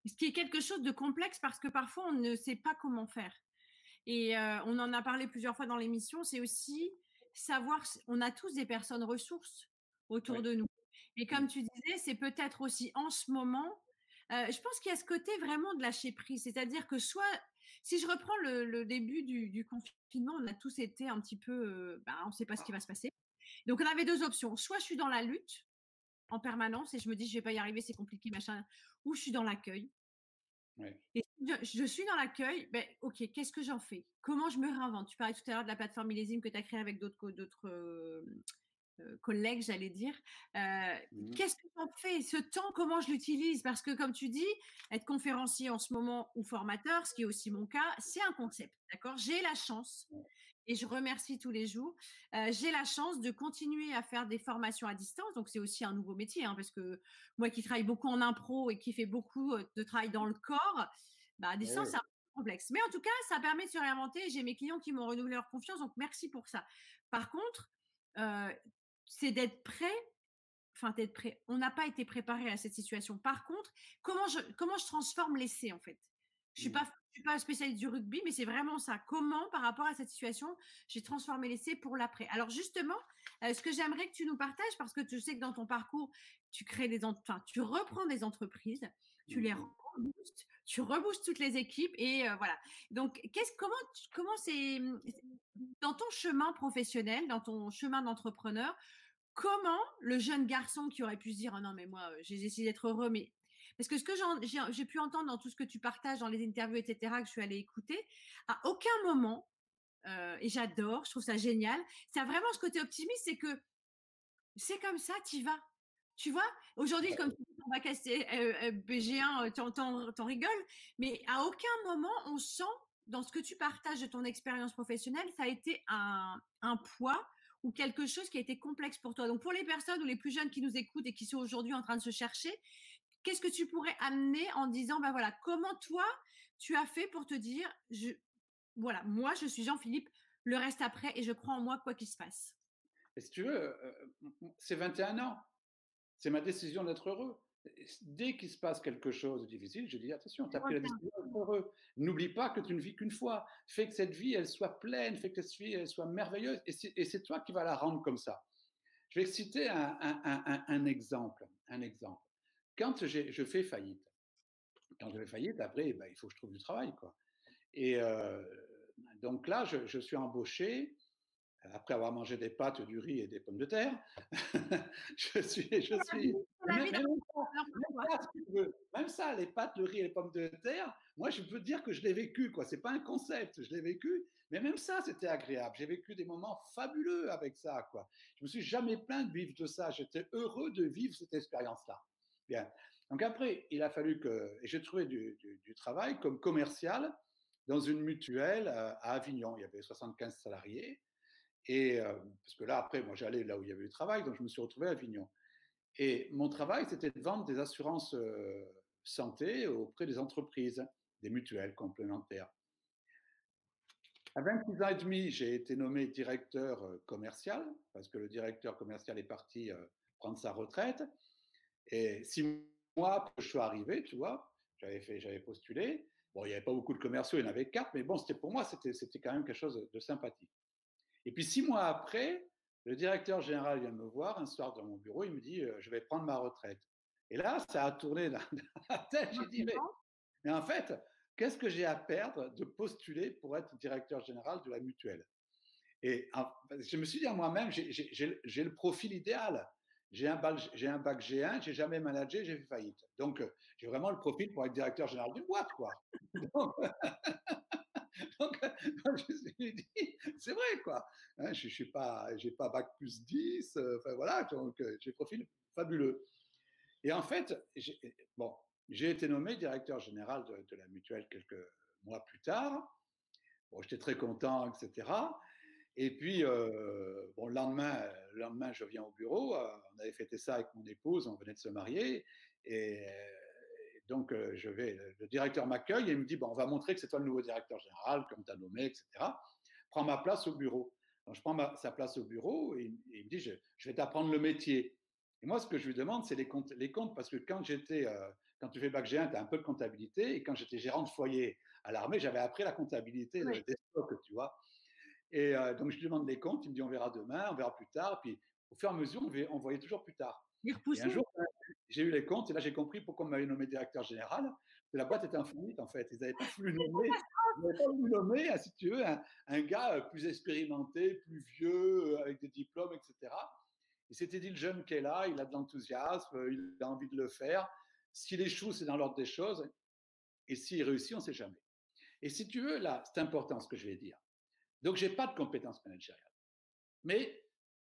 Ce qui est quelque chose de complexe parce que parfois on ne sait pas comment faire. Et euh, on en a parlé plusieurs fois dans l'émission, c'est aussi savoir, on a tous des personnes ressources autour de nous. Et mmh. comme tu disais, c'est peut-être aussi en ce moment, euh, je pense qu'il y a ce côté vraiment de lâcher prise. C'est-à-dire que soit, si je reprends le, début du, confinement, on a tous été un petit peu, euh, bah, on ne sait pas ce qui va se passer. Donc on avait deux options. Soit je suis dans la lutte en permanence et je me dis je vais pas y arriver, c'est compliqué, machin, ou je suis dans l'accueil. Et je, suis dans l'accueil, ben, ok, qu'est-ce que j'en fais? Comment je me réinvente? Tu parlais tout à l'heure de la plateforme millésime que tu as créée avec d'autres euh, collègues, j'allais dire. Euh, mmh qu'est-ce que j'en fais? Ce temps, comment je l'utilise? Parce que, comme tu dis, être conférencier en ce moment ou formateur, ce qui est aussi mon cas, c'est un concept. D'accord? J'ai la chance, et je remercie tous les jours, euh, j'ai la chance de continuer à faire des formations à distance. Donc, c'est aussi un nouveau métier, hein, parce que moi qui travaille beaucoup en impro et qui fait beaucoup de travail dans le corps, bah, à distance, c'est un peu complexe. Mais en tout cas, ça permet de se réinventer. J'ai mes clients qui m'ont renouvelé leur confiance, donc merci pour ça. Par contre, c'est d'être prêt. Enfin, d'être prêt. On n'a pas été préparé à cette situation. Par contre, comment je, comment je transforme l'essai, en fait? Je ne suis, mmh. pas, suis pas spécialiste du rugby, mais c'est vraiment ça. Comment, par rapport à cette situation, j'ai transformé l'essai pour l'après? Alors, justement, euh, ce que j'aimerais que tu nous partages, parce que tu sais que dans ton parcours, tu crées des, enfin, tu reprends des entreprises, tu les mmh. reboostes, tu reboostes toutes les équipes et euh, voilà. Donc, qu'est-ce, comment, comment c'est dans ton chemin professionnel, dans ton chemin d'entrepreneur, comment le jeune garçon qui aurait pu se dire «Ah non mais moi j'ai essayé d'être heureux mais parce que ce que j'ai pu entendre dans tout ce que tu partages dans les interviews etc que je suis allée écouter à aucun moment et j'adore je trouve ça génial c'est vraiment ce côté optimiste c'est que c'est comme ça tu vas. Tu vois? Aujourd'hui comme on va casser BG1 t'en rigoles mais à aucun moment on sent dans ce que tu partages de ton expérience professionnelle ça a été un, poids ou quelque chose qui a été complexe pour toi. Donc pour les personnes ou les plus jeunes qui nous écoutent et qui sont aujourd'hui en train de se chercher, qu'est-ce que tu pourrais amener en disant, ben voilà, comment toi tu as fait pour te dire, voilà, moi je suis Jean-Philippe, le reste après et je crois en moi quoi qu'il se passe? Et si tu veux, euh, euh, c'est 21 ans, c'est ma décision d'être heureux dès qu'il se passe quelque chose de difficile, je dis attention, tu as pris la décision heureux. N'oublie pas que tu ne vis qu'une fois. Fais que cette vie, elle soit pleine, fais que cette vie, elle soit merveilleuse. Et c'est toi qui vas la rendre comme ça. Je vais citer un, un, un, exemple. Un exemple. Quand je fais faillite, quand je fais faillite, après, ben, il faut que je trouve du travail. Quoi. Et euh, donc là, je, je suis embauché après avoir mangé des pâtes, du riz et des pommes de terre, je suis, je suis, même, ça, les pâtes, le riz et les pommes de terre, moi je peux dire que je l'ai vécu, quoi. C'est pas un concept, je l'ai vécu, mais même ça, c'était agréable. J'ai vécu des moments fabuleux avec ça, quoi. Je me suis jamais plaint de vivre de ça. J'étais heureux de vivre cette expérience-là. Bien. Donc après, il a fallu que, et j'ai trouvé du, du, travail comme commercial dans une mutuelle euh, à Avignon. Il y avait 75 salariés. Et euh, parce que là, après, moi, j'allais là où il y avait du travail, donc je me suis retrouvé à Avignon. Et mon travail, c'était de vendre des assurances euh, santé auprès des entreprises, des mutuelles complémentaires. À 26 ans et demi, j'ai été nommé directeur commercial, parce que le directeur commercial est parti prendre sa retraite. Et six mois après que je suis arrivé, tu vois, j'avais fait, j'avais postulé. Bon, il n'y avait pas beaucoup de commerciaux, il y en avait quatre, mais bon, c'était pour moi, c'était, c'était quand même quelque chose de sympathique. Et puis six mois après, le directeur général vient me voir un soir dans mon bureau, il me dit, je vais prendre ma retraite. Et là, ça a tourné dans la tête. J'ai dit, mais, mais en fait, qu'est-ce que j'ai à perdre de postuler pour être directeur général de la mutuelle? Et je me suis dit à moi-même, j'ai le profil idéal. J'ai un, bac, j'ai un bac G1, j'ai jamais managé, j'ai fait faillite. Donc, euh, j'ai vraiment le profil pour être directeur général d'une boîte, quoi. Donc, je me suis dit, c'est vrai, quoi. Hein, je suis pas, j'ai pas bac plus 10, euh, enfin voilà, donc euh, j'ai profil fabuleux. Et en fait, j'ai, bon, j'ai été nommé directeur général de, la mutuelle quelques mois plus tard. Bon, j'étais très content, etc. Et puis, euh, bon, le lendemain, le lendemain, je viens au bureau. on avait fêté ça avec mon épouse, on venait de se marier. Et donc, je vais, le directeur m'accueille et il me dit, bon, on va montrer que c'est toi le nouveau directeur général, comme tu as nommé, etc. Prends ma place au bureau. Donc, je prends sa place au bureau et, il me dit, je, vais t'apprendre le métier. Et moi, ce que je lui demande, c'est les comptes, les comptes, parce que quand j'étais, quand tu fais bac G1, tu as un peu de comptabilité, et quand j'étais gérant de foyer à l'armée, j'avais appris la comptabilité des stocks, tu vois. Et donc, je lui demande les comptes, il me dit, on verra demain, on verra plus tard, puis au fur et à mesure, on, voyait toujours plus tard. Et un jour, j'ai eu les comptes et là j'ai compris pourquoi on m'avait nommé directeur général. La boîte était en faillite en fait. Ils n'avaient pas voulu nommer, pas nommer si tu veux, un, gars euh, plus expérimenté, plus vieux, euh, avec des diplômes, etc. Il s'était dit le jeune qui est là, il a de l'enthousiasme, euh, il a envie de le faire. S'il échoue, c'est dans l'ordre des choses. Et s'il réussit, on ne sait jamais. Et si tu veux, là, c'est important ce que je vais dire. Donc, je n'ai pas de compétences managériales. Mais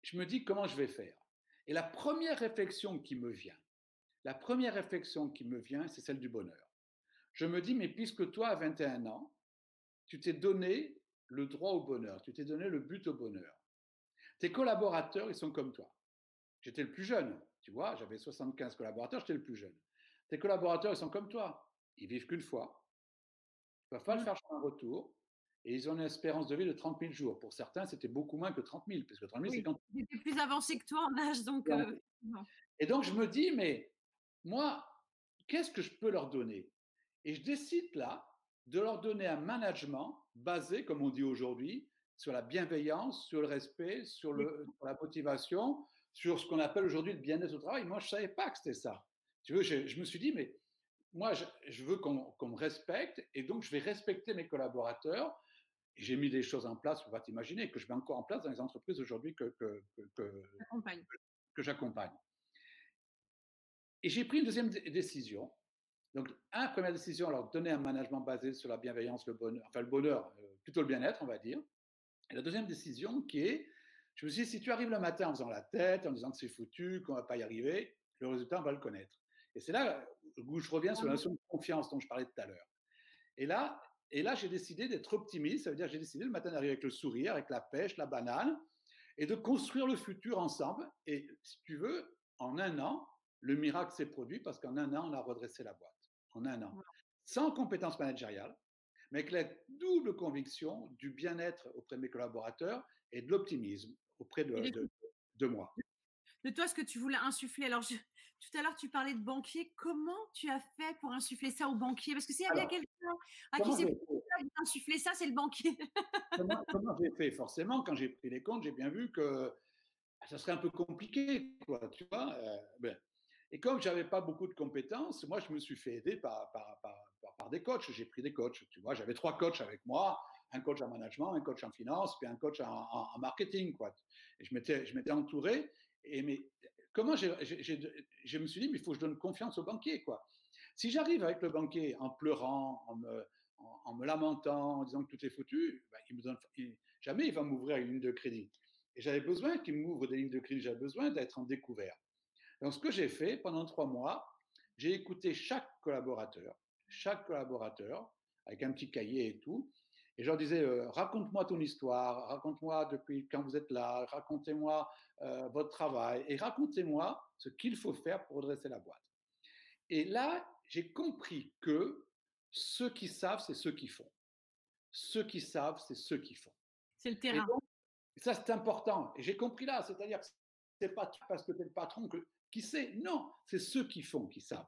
je me dis comment je vais faire? Et la première réflexion qui me vient, la première réflexion qui me vient, c'est celle du bonheur. Je me dis, mais puisque toi, à 21 ans, tu t'es donné le droit au bonheur, tu t'es donné le but au bonheur. Tes collaborateurs, ils sont comme toi. J'étais le plus jeune, tu vois, j'avais 75 collaborateurs, j'étais le plus jeune. Tes collaborateurs, ils sont comme toi. Ils vivent qu'une fois. Il va falloir le faire un retour. Et ils ont une espérance de vie de 30 000 jours. Pour certains, c'était beaucoup moins que 30 000, parce que 30 000, c'est quand... Ils étaient plus avancés que toi en âge, donc... Euh, et donc, je me dis, mais moi, qu'est-ce que je peux leur donner? Et je décide là de leur donner un management basé, comme on dit aujourd'hui, sur la bienveillance, sur le respect, sur, le, la motivation, sur ce qu'on appelle aujourd'hui le bien-être au travail. Moi, je ne savais pas que c'était ça. Tu veux, je, me suis dit, mais moi, je, veux qu'on me respecte et donc je vais respecter mes collaborateurs j'ai mis des choses en place, on va t'imaginer, que je mets encore en place dans les entreprises aujourd'hui que, que, que, j'accompagne. Et j'ai pris une deuxième décision. Donc, un, première décision, alors donner un management basé sur la bienveillance, le bonheur, enfin le bonheur, euh, plutôt le bien-être, on va dire. Et la deuxième décision qui est, je me suis dit, si tu arrives le matin en faisant la tête, en disant que c'est foutu, qu'on ne va pas y arriver, le résultat, on va le connaître. Et c'est là où je reviens sur la notion de confiance dont je parlais tout à l'heure. Et là, et là, j'ai décidé d'être optimiste. Ça veut dire j'ai décidé le matin d'arriver avec le sourire, avec la pêche, la banane, et de construire le futur ensemble. Et si tu veux, en un an, le miracle s'est produit parce qu'en un an, on a redressé la boîte. En un an. Sans compétences managériales, mais avec la double conviction du bien-être auprès de mes collaborateurs et de l'optimisme auprès de, de, moi. De toi, ce que tu voulais insuffler? Alors, tout à l'heure, tu parlais de banquier. Comment tu as fait pour insuffler ça aux banquiers? Parce que s'il y a quelqu'un à qui c'est insuffler ça, c'est le banquier. comment, j'ai fait? Forcément, quand j'ai pris les comptes, j'ai bien vu que ça serait un peu compliqué, quoi, tu vois. Euh, ben. Et comme je n'avais pas beaucoup de compétences, moi, je me suis fait aider par, par, par, par des coachs. J'ai pris des coachs, tu vois. J'avais trois coachs avec moi, un coach en management, un coach en finance, puis un coach en, marketing. Quoi. Et je m'étais, je entouré. Et mais comment je me suis dit, mais il faut que je donne confiance au banquier. Quoi. Si j'arrive avec le banquier en pleurant, en me, en, me lamentant, en disant que tout est foutu, ben, il me jamais il va m'ouvrir une ligne de crédit. Et j'avais besoin qu'il m'ouvre des lignes de crédit, j'avais besoin d'être en découvert. Donc ce que j'ai fait pendant trois mois, j'ai écouté chaque collaborateur, chaque collaborateur, avec un petit cahier et tout, et je leur disais, euh, raconte-moi ton histoire, raconte-moi depuis quand vous êtes là, racontez-moi euh, votre travail, et racontez-moi ce qu'il faut faire pour redresser la boîte. Et là, j'ai compris que ceux qui savent, c'est ceux qui font. Ceux qui savent, c'est ceux qui font. C'est le terrain. Et ça, c'est important. Et j'ai compris là, c'est-à-dire que c'est pas parce que tu es le patron que, qui sait? Non, c'est ceux qui font qui savent.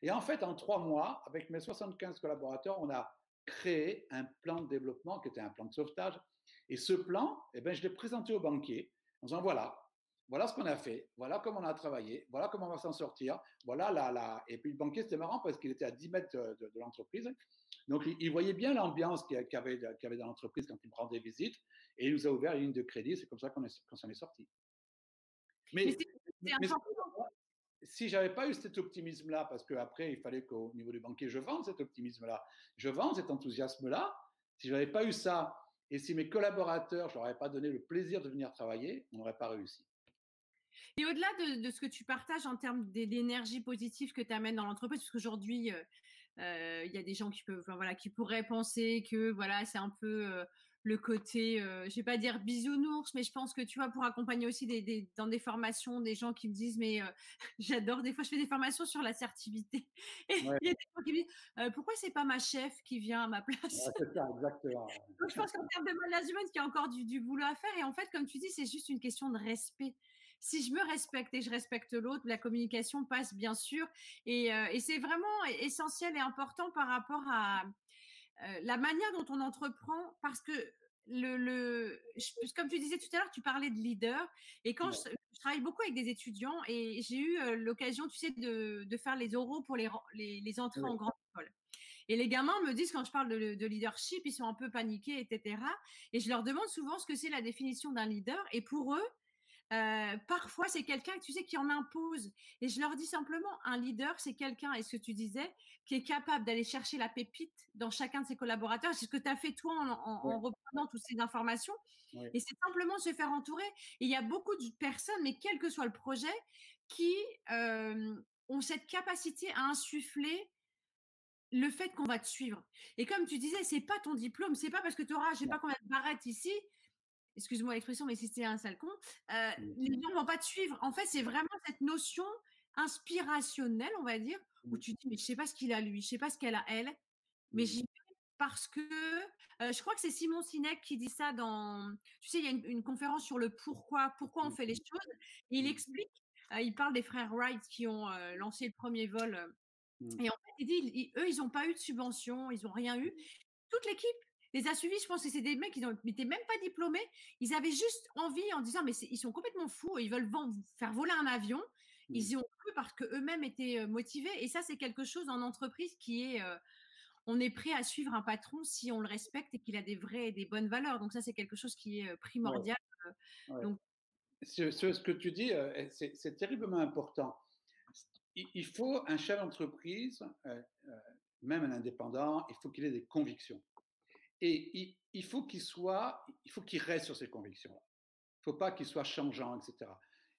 Et en fait, en trois mois, avec mes 75 collaborateurs, on a créé un plan de développement qui était un plan de sauvetage. Et ce plan, eh ben, je l'ai présenté au banquier en disant voilà, voilà ce qu'on a fait, voilà comment on a travaillé, voilà comment on va s'en sortir, voilà là, là. Et puis le banquier, c'était marrant parce qu'il était à 10 mètres de, l'entreprise. Donc il, voyait bien l'ambiance qu'il y avait, avait dans l'entreprise quand il me rendait visite et il nous a ouvert une ligne de crédit. C'est comme ça qu'on s'en est sorti. Mais, mais, mais si j'avais pas eu cet optimisme-là, parce qu'après, il fallait qu'au niveau du banquier, je vende cet optimisme-là, je vende cet enthousiasme-là, si j'avais pas eu ça, et si mes collaborateurs, je leur avais pas donné le plaisir de venir travailler, on n'aurait pas réussi. Et au-delà de, ce que tu partages en termes d'énergie positive que tu amènes dans l'entreprise, parce qu'aujourd'hui, euh, euh, il y a des gens qui peuvent, voilà, qui pourraient penser que voilà, c'est un peu euh, le côté, je vais pas dire bisounours, mais je pense que tu vois, pour accompagner aussi des, dans des formations, des gens qui me disent, mais j'adore, des fois je fais des formations sur l'assertivité. Et il y a des gens qui me disent, pourquoi c'est pas ma chef qui vient à ma place? C'est ça, exactement. Donc je pense qu'en termes de management, il y a encore du, du boulot à faire. Et en fait, comme tu dis, c'est juste une question de respect si je me respecte et je respecte l'autre, la communication passe bien sûr. Et, et c'est vraiment essentiel et important par rapport à la manière dont on entreprend, parce que le, le, comme tu disais tout à l'heure, tu parlais de leader. Et quand je, travaille beaucoup avec des étudiants et j'ai eu l'occasion, tu sais, de, de, faire les oraux pour les, les, les entrées en grande école. Et les gamins me disent quand je parle de, de, leadership, ils sont un peu paniqués, etc. Et je leur demande souvent ce que c'est la définition d'un leader. Et pour eux, euh, parfois, c'est quelqu'un, tu sais, qui en impose. Et je leur dis simplement, un leader, c'est quelqu'un, et ce que tu disais, qui est capable d'aller chercher la pépite dans chacun de ses collaborateurs. C'est ce que tu as fait toi en, reprenant toutes ces informations. Et c'est simplement se faire entourer. Et il y a beaucoup de personnes, mais quel que soit le projet, qui euh, ont cette capacité à insuffler le fait qu'on va te suivre. Et comme tu disais, c'est pas ton diplôme, c'est pas parce que tu auras, je sais pas combien de barrettes ici, excuse-moi l'expression, mais si c'était un sale con, euh, les gens ne vont pas te suivre. En fait, c'est vraiment cette notion inspirationnelle, on va dire, où tu dis, mais je sais pas ce qu'il a lui, je sais pas ce qu'elle a elle, mais j'y vais parce que euh, je crois que c'est Simon Sinek qui dit ça dans, tu sais, il y a une, conférence sur le pourquoi, pourquoi on fait les choses. Et il explique, euh, il parle des frères Wright qui ont lancé le premier vol. Et en fait, il dit, eux, ils n'ont pas eu de subvention, ils n'ont rien eu. Toute l'équipe, les a suivis, je pense que c'est des mecs qui n'étaient même pas diplômés. Ils avaient juste envie en disant, mais ils sont complètement fous, ils veulent faire voler un avion. Ils mmh. y ont cru parce qu'eux-mêmes étaient motivés. Et ça, c'est quelque chose en entreprise qui est, on est prêt à suivre un patron si on le respecte et qu'il a des vraies et des bonnes valeurs. Donc ça, c'est quelque chose qui est primordial. Donc, ce, que tu dis, c'est terriblement important. Il faut un chef d'entreprise, même un indépendant, il faut qu'il ait des convictions. Et il, faut qu'il soit, il faut qu'il reste sur ses convictions-là. Il ne faut pas qu'il soit changeant, etc.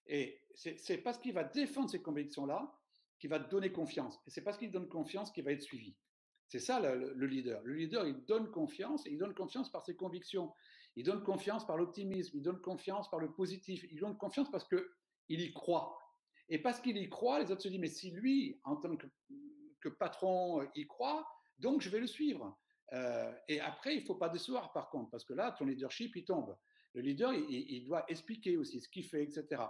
Et c'est parce qu'il va défendre ces convictions-là qu'il va donner confiance. Et c'est parce qu'il donne confiance qu'il va être suivi. C'est ça le, leader. Le leader, il donne confiance et il donne confiance par ses convictions. Il donne confiance par l'optimisme. Il donne confiance par le positif. Il donne confiance parce qu'il y croit. Et parce qu'il y croit, les autres se disent, mais si lui, en tant que, que patron, y croit, donc je vais le suivre. Euh, et après, il ne faut pas décevoir par contre, parce que là, ton leadership, il tombe. Le leader, il, doit expliquer aussi ce qu'il fait, etc.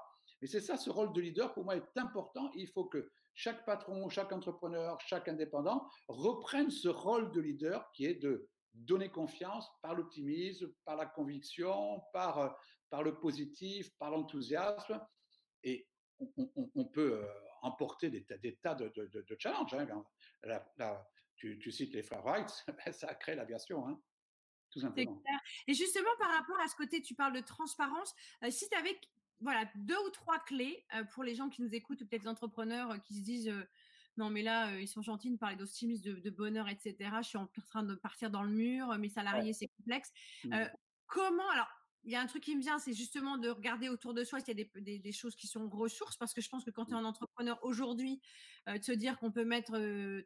Mais c'est ça, ce rôle de leader, pour moi, est important. Il faut que chaque patron, chaque entrepreneur, chaque indépendant reprenne ce rôle de leader qui est de donner confiance par l'optimisme, par la conviction, par, euh, le positif, par l'enthousiasme. Et on, peut euh, emporter des, tas de, challenges. Hein. Tu, cites les frères Wright, ben, ça a créé l'aviation. Hein. tout simplement. Et justement, par rapport à ce côté, tu parles de transparence. si tu avais voilà, deux ou trois clés pour les gens qui nous écoutent, peut-être des entrepreneurs qui se disent non, mais là, ils sont gentils de parler d'optimisme, de, bonheur, etc. Je suis en train de partir dans le mur, mes salariés, c'est complexe. Mmh. comment, alors, il y a un truc qui me vient, c'est justement de regarder autour de soi s'il y a des, choses qui sont ressources, parce que je pense que quand tu es mmh. un entrepreneur aujourd'hui, de se dire qu'on peut mettre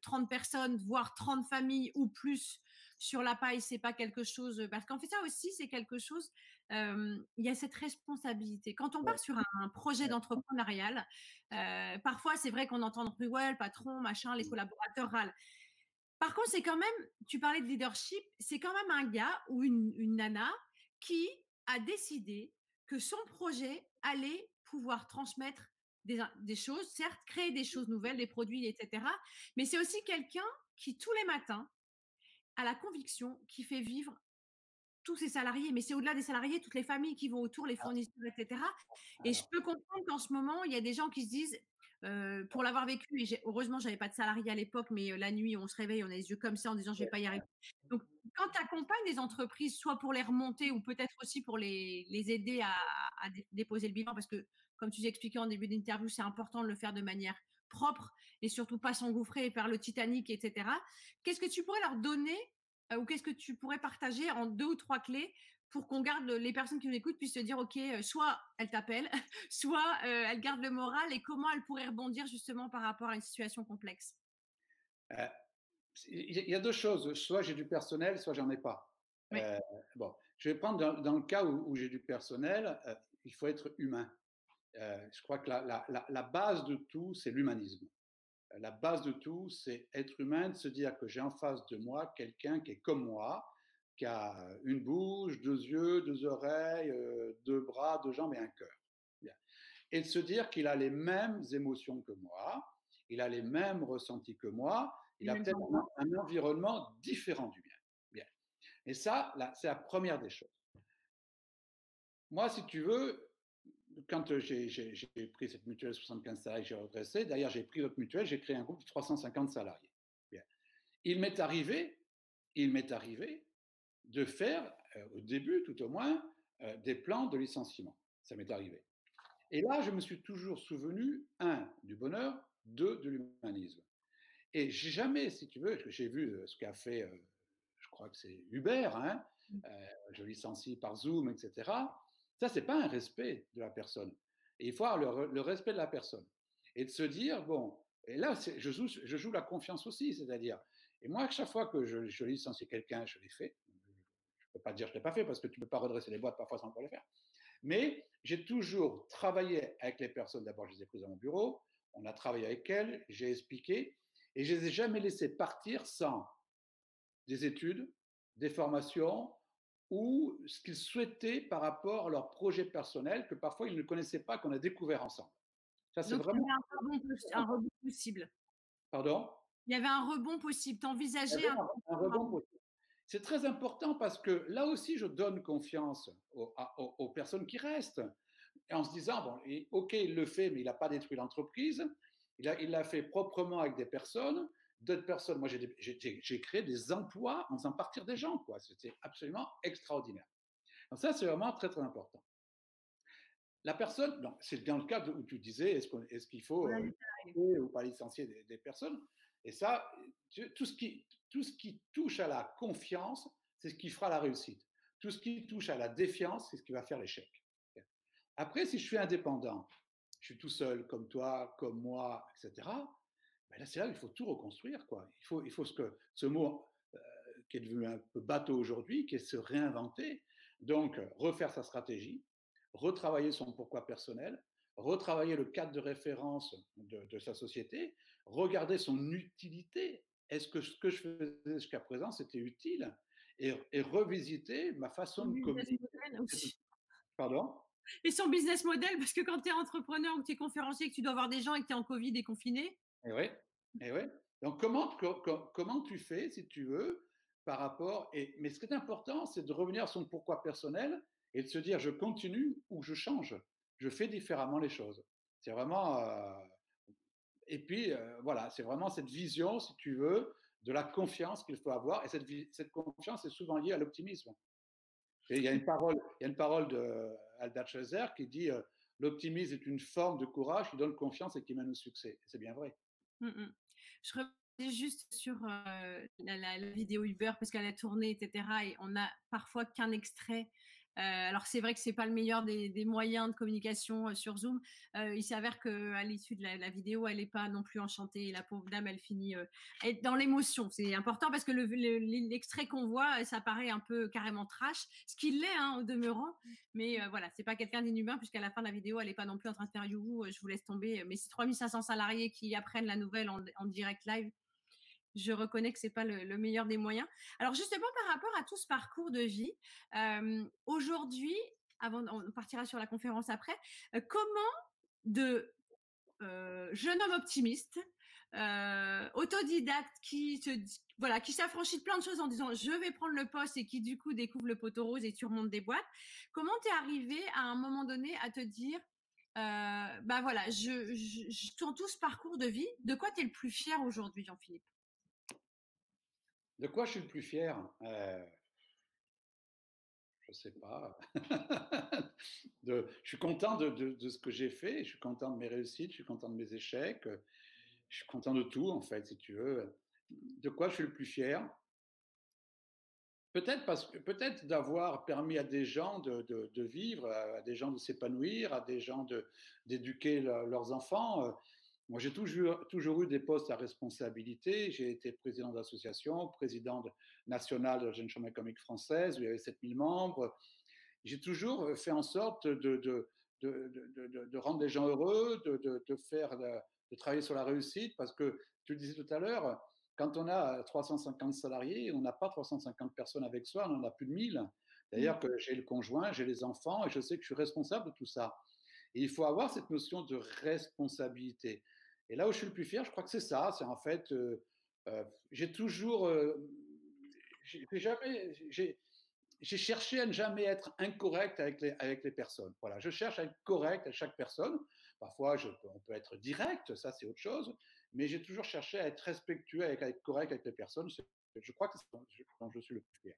30 personnes, voire 30 familles ou plus sur la paille, c'est pas quelque chose, parce qu'en fait ça aussi, c'est quelque chose, il y a cette responsabilité. Quand on part sur un, projet d'entrepreneurial, parfois c'est vrai qu'on entend ouais, le patron, machin, les mmh. collaborateurs râlent. Par contre, c'est quand même, tu parlais de leadership, c'est quand même un gars ou une, une nana qui a décidé que son projet allait pouvoir transmettre des, choses, certes, créer des choses nouvelles, des produits, etc. Mais c'est aussi quelqu'un qui, tous les matins, a la conviction qui fait vivre tous ses salariés, mais c'est au-delà des salariés, toutes les familles qui vont autour, les fournisseurs, etc. Et je peux comprendre qu'en ce moment, il y a des gens qui se disent, pour l'avoir vécu, et heureusement, j'avais pas de salarié à l'époque, mais la nuit, on se réveille, on a les yeux comme ça en disant, je vais pas y arriver. Donc, quand tu accompagnes des entreprises, soit pour les remonter ou peut-être aussi pour les, les aider à, déposer le bilan, parce que, comme tu expliqué en début d'interview, c'est important de le faire de manière propre et surtout pas s'engouffrer par le Titanic, etc. Qu'est-ce que tu pourrais leur donner ou qu'est-ce que tu pourrais partager en deux ou trois clés pour qu'on garde les personnes qui nous écoutent puissent se dire ok soit elles t'appellent soit elles gardent le moral et comment elles pourraient rebondir justement par rapport à une situation complexe. Il y a deux choses. Soit j'ai du personnel soit j'en ai pas. Bon je vais prendre dans, le cas où, j'ai du personnel il faut être humain. Je crois que la, la base de tout c'est l'humanisme. La base de tout c'est être humain de se dire que j'ai en face de moi quelqu'un qui est comme moi qui a une bouche, deux yeux, deux oreilles, euh, deux bras, deux jambes et un cœur. Et de se dire qu'il a les mêmes émotions que moi, il a les mêmes ressentis que moi, il a peut-être un, environnement différent du mien. Bien. Et ça, c'est la première des choses. Moi, si tu veux, quand j'ai pris cette mutuelle 75 salariés, j'ai redressé, d'ailleurs j'ai pris votre mutuelle, j'ai créé un groupe de 350 salariés. Bien. Il m'est arrivé, il m'est arrivé de faire, euh, au début tout au moins, euh, des plans de licenciement. Ça m'est arrivé. Et là, je me suis toujours souvenu, un, du bonheur, deux, de l'humanisme. Et jamais, si tu veux, j'ai vu euh, ce qu'a fait, je crois que c'est Uber, hein, mmh. je licencie par Zoom, etc. Ça, c'est pas un respect de la personne. Et il faut avoir le, respect de la personne. Et de se dire, bon, et là, je joue, je joue la confiance aussi, c'est-à-dire, et moi, à chaque fois que je, je licencie quelqu'un, je l'ai fait, pas dire que je ne l'ai pas fait parce que tu ne peux pas redresser les boîtes parfois sans pouvoir le faire. Mais j'ai toujours travaillé avec les personnes. D'abord, je les ai prises à mon bureau. On a travaillé avec elles. J'ai expliqué. Et je ne les ai jamais laissées partir sans des études, des formations ou ce qu'ils souhaitaient par rapport à leur projet personnel que parfois ils ne connaissaient pas, qu'on a découvert ensemble. Ça, c'est vraiment. Il y avait un rebond, possible. Pardon? Il y avait un rebond possible. Tu envisageais un, un, rebond possible. C'est très important parce que là aussi, je donne confiance aux, personnes qui restent. en se disant, bon, ok, il le fait, mais il n'a pas détruit l'entreprise. Il l'a il fait proprement avec des personnes. D'autres personnes, moi, j'ai créé des emplois en faisant partir des gens. quoi. C'était absolument extraordinaire. Donc ça, c'est vraiment très, très important. La personne, c'est dans le cas où tu disais, est-ce qu'il faut euh, ou pas licencier des personnes? Et ça, tout ce qui, tout ce qui touche à la confiance, c'est ce qui fera la réussite. Tout ce qui touche à la défiance, c'est ce qui va faire l'échec. Après, si je suis indépendant, je suis tout seul, comme toi, comme moi, etc. Ben là, c'est là qu'il faut tout reconstruire. Quoi. Il, faut, il faut ce, que, ce mot euh, qui est devenu un peu bateau aujourd'hui, qui est se réinventer. Donc, refaire sa stratégie, retravailler son pourquoi personnel, retravailler le cadre de référence de sa société, regarder son utilité est-ce que ce que je faisais jusqu'à présent, c'était utile et, revisiter ma façon de communiquer? Pardon? Et son business model, parce que quand tu es entrepreneur ou que tu es conférencier, que tu dois avoir des gens et que tu es en Covid et confiné? Et oui, et oui. Donc, comment, comment tu fais, si tu veux, par rapport. Et, mais ce qui est important, c'est de revenir à son pourquoi personnel et de se dire je continue ou je change? Je fais différemment les choses. C'est vraiment. Euh, et puis, voilà, c'est vraiment cette vision, si tu veux, de la confiance qu'il faut avoir. Et cette, confiance est souvent liée à l'optimisme. il y a une parole, il y a une parole de qui dit l'optimisme est une forme de courage qui donne confiance et qui mène au succès. C'est bien vrai. Mmh, mmh. Je reviens juste sur la, vidéo Uber parce qu'elle a tourné, etc. Et on n'a parfois qu'un extrait euh, alors c'est vrai que c'est pas le meilleur des, moyens de communication euh, sur Zoom. Euh, il s'avère qu'à l'issue de la, vidéo, elle n'est pas non plus enchantée. Et la pauvre dame, elle finit dans l'émotion. C'est important parce que l'extrait qu'on voit, ça paraît un peu carrément trash, ce qu'il l'est hein, au demeurant. Mais voilà, c'est pas quelqu'un d'inhumain puisqu'à la fin de la vidéo, elle n'est pas non plus en train de faire you, je vous laisse tomber. Mais c'est 3500 salariés qui apprennent la nouvelle en direct live je reconnais que c'est pas le, meilleur des moyens. Alors justement par rapport à tout ce parcours de vie, aujourd'hui, avant on partira sur la conférence après, comment de jeune homme optimiste, autodidacte qui voilà, qui s'affranchit de plein de choses en disant je vais prendre le poste et qui du coup découvre le poteau rose et tu remontes des boîtes. Comment tu es arrivé à un moment donné à te dire bah voilà, je, je, tout ce parcours de vie. De quoi tu es le plus fier aujourd'hui, Jean-Philippe? De quoi je suis le plus fier? Euh, Je ne sais pas. de, je suis content de, de, ce que j'ai fait, je suis content de mes réussites, je suis content de mes échecs, je suis content de tout, en fait, si tu veux. De quoi je suis le plus fier? Peut-être parce que peut-être d'avoir permis à des gens de, de, vivre, à des gens de s'épanouir, à des gens d'éduquer leurs enfants. Moi, j'ai toujours, toujours eu des postes à responsabilité. J'ai été président d'association, président national de la Jeune Chambre économique française, où il y avait 7000 membres. J'ai toujours fait en sorte de, de, de, de rendre les gens heureux, de, faire, de travailler sur la réussite, parce que tu le disais tout à l'heure, quand on a 350 salariés, on n'a pas 350 personnes avec soi, on en a plus de 1000. D'ailleurs, mmh. que j'ai le conjoint, j'ai les enfants, et je sais que je suis responsable de tout ça. Il faut avoir cette notion de responsabilité. Et là où je suis le plus fier, je crois que c'est ça. C'est en fait, euh, euh, j'ai toujours, euh, j'ai jamais, j'ai cherché à ne jamais être incorrect avec les, avec les personnes. Voilà, je cherche à être correct avec chaque personne. Parfois, on peut être direct, ça c'est autre chose, mais j'ai toujours cherché à être respectueux, à être correct avec les personnes. Je crois que c'est quand je suis le plus fier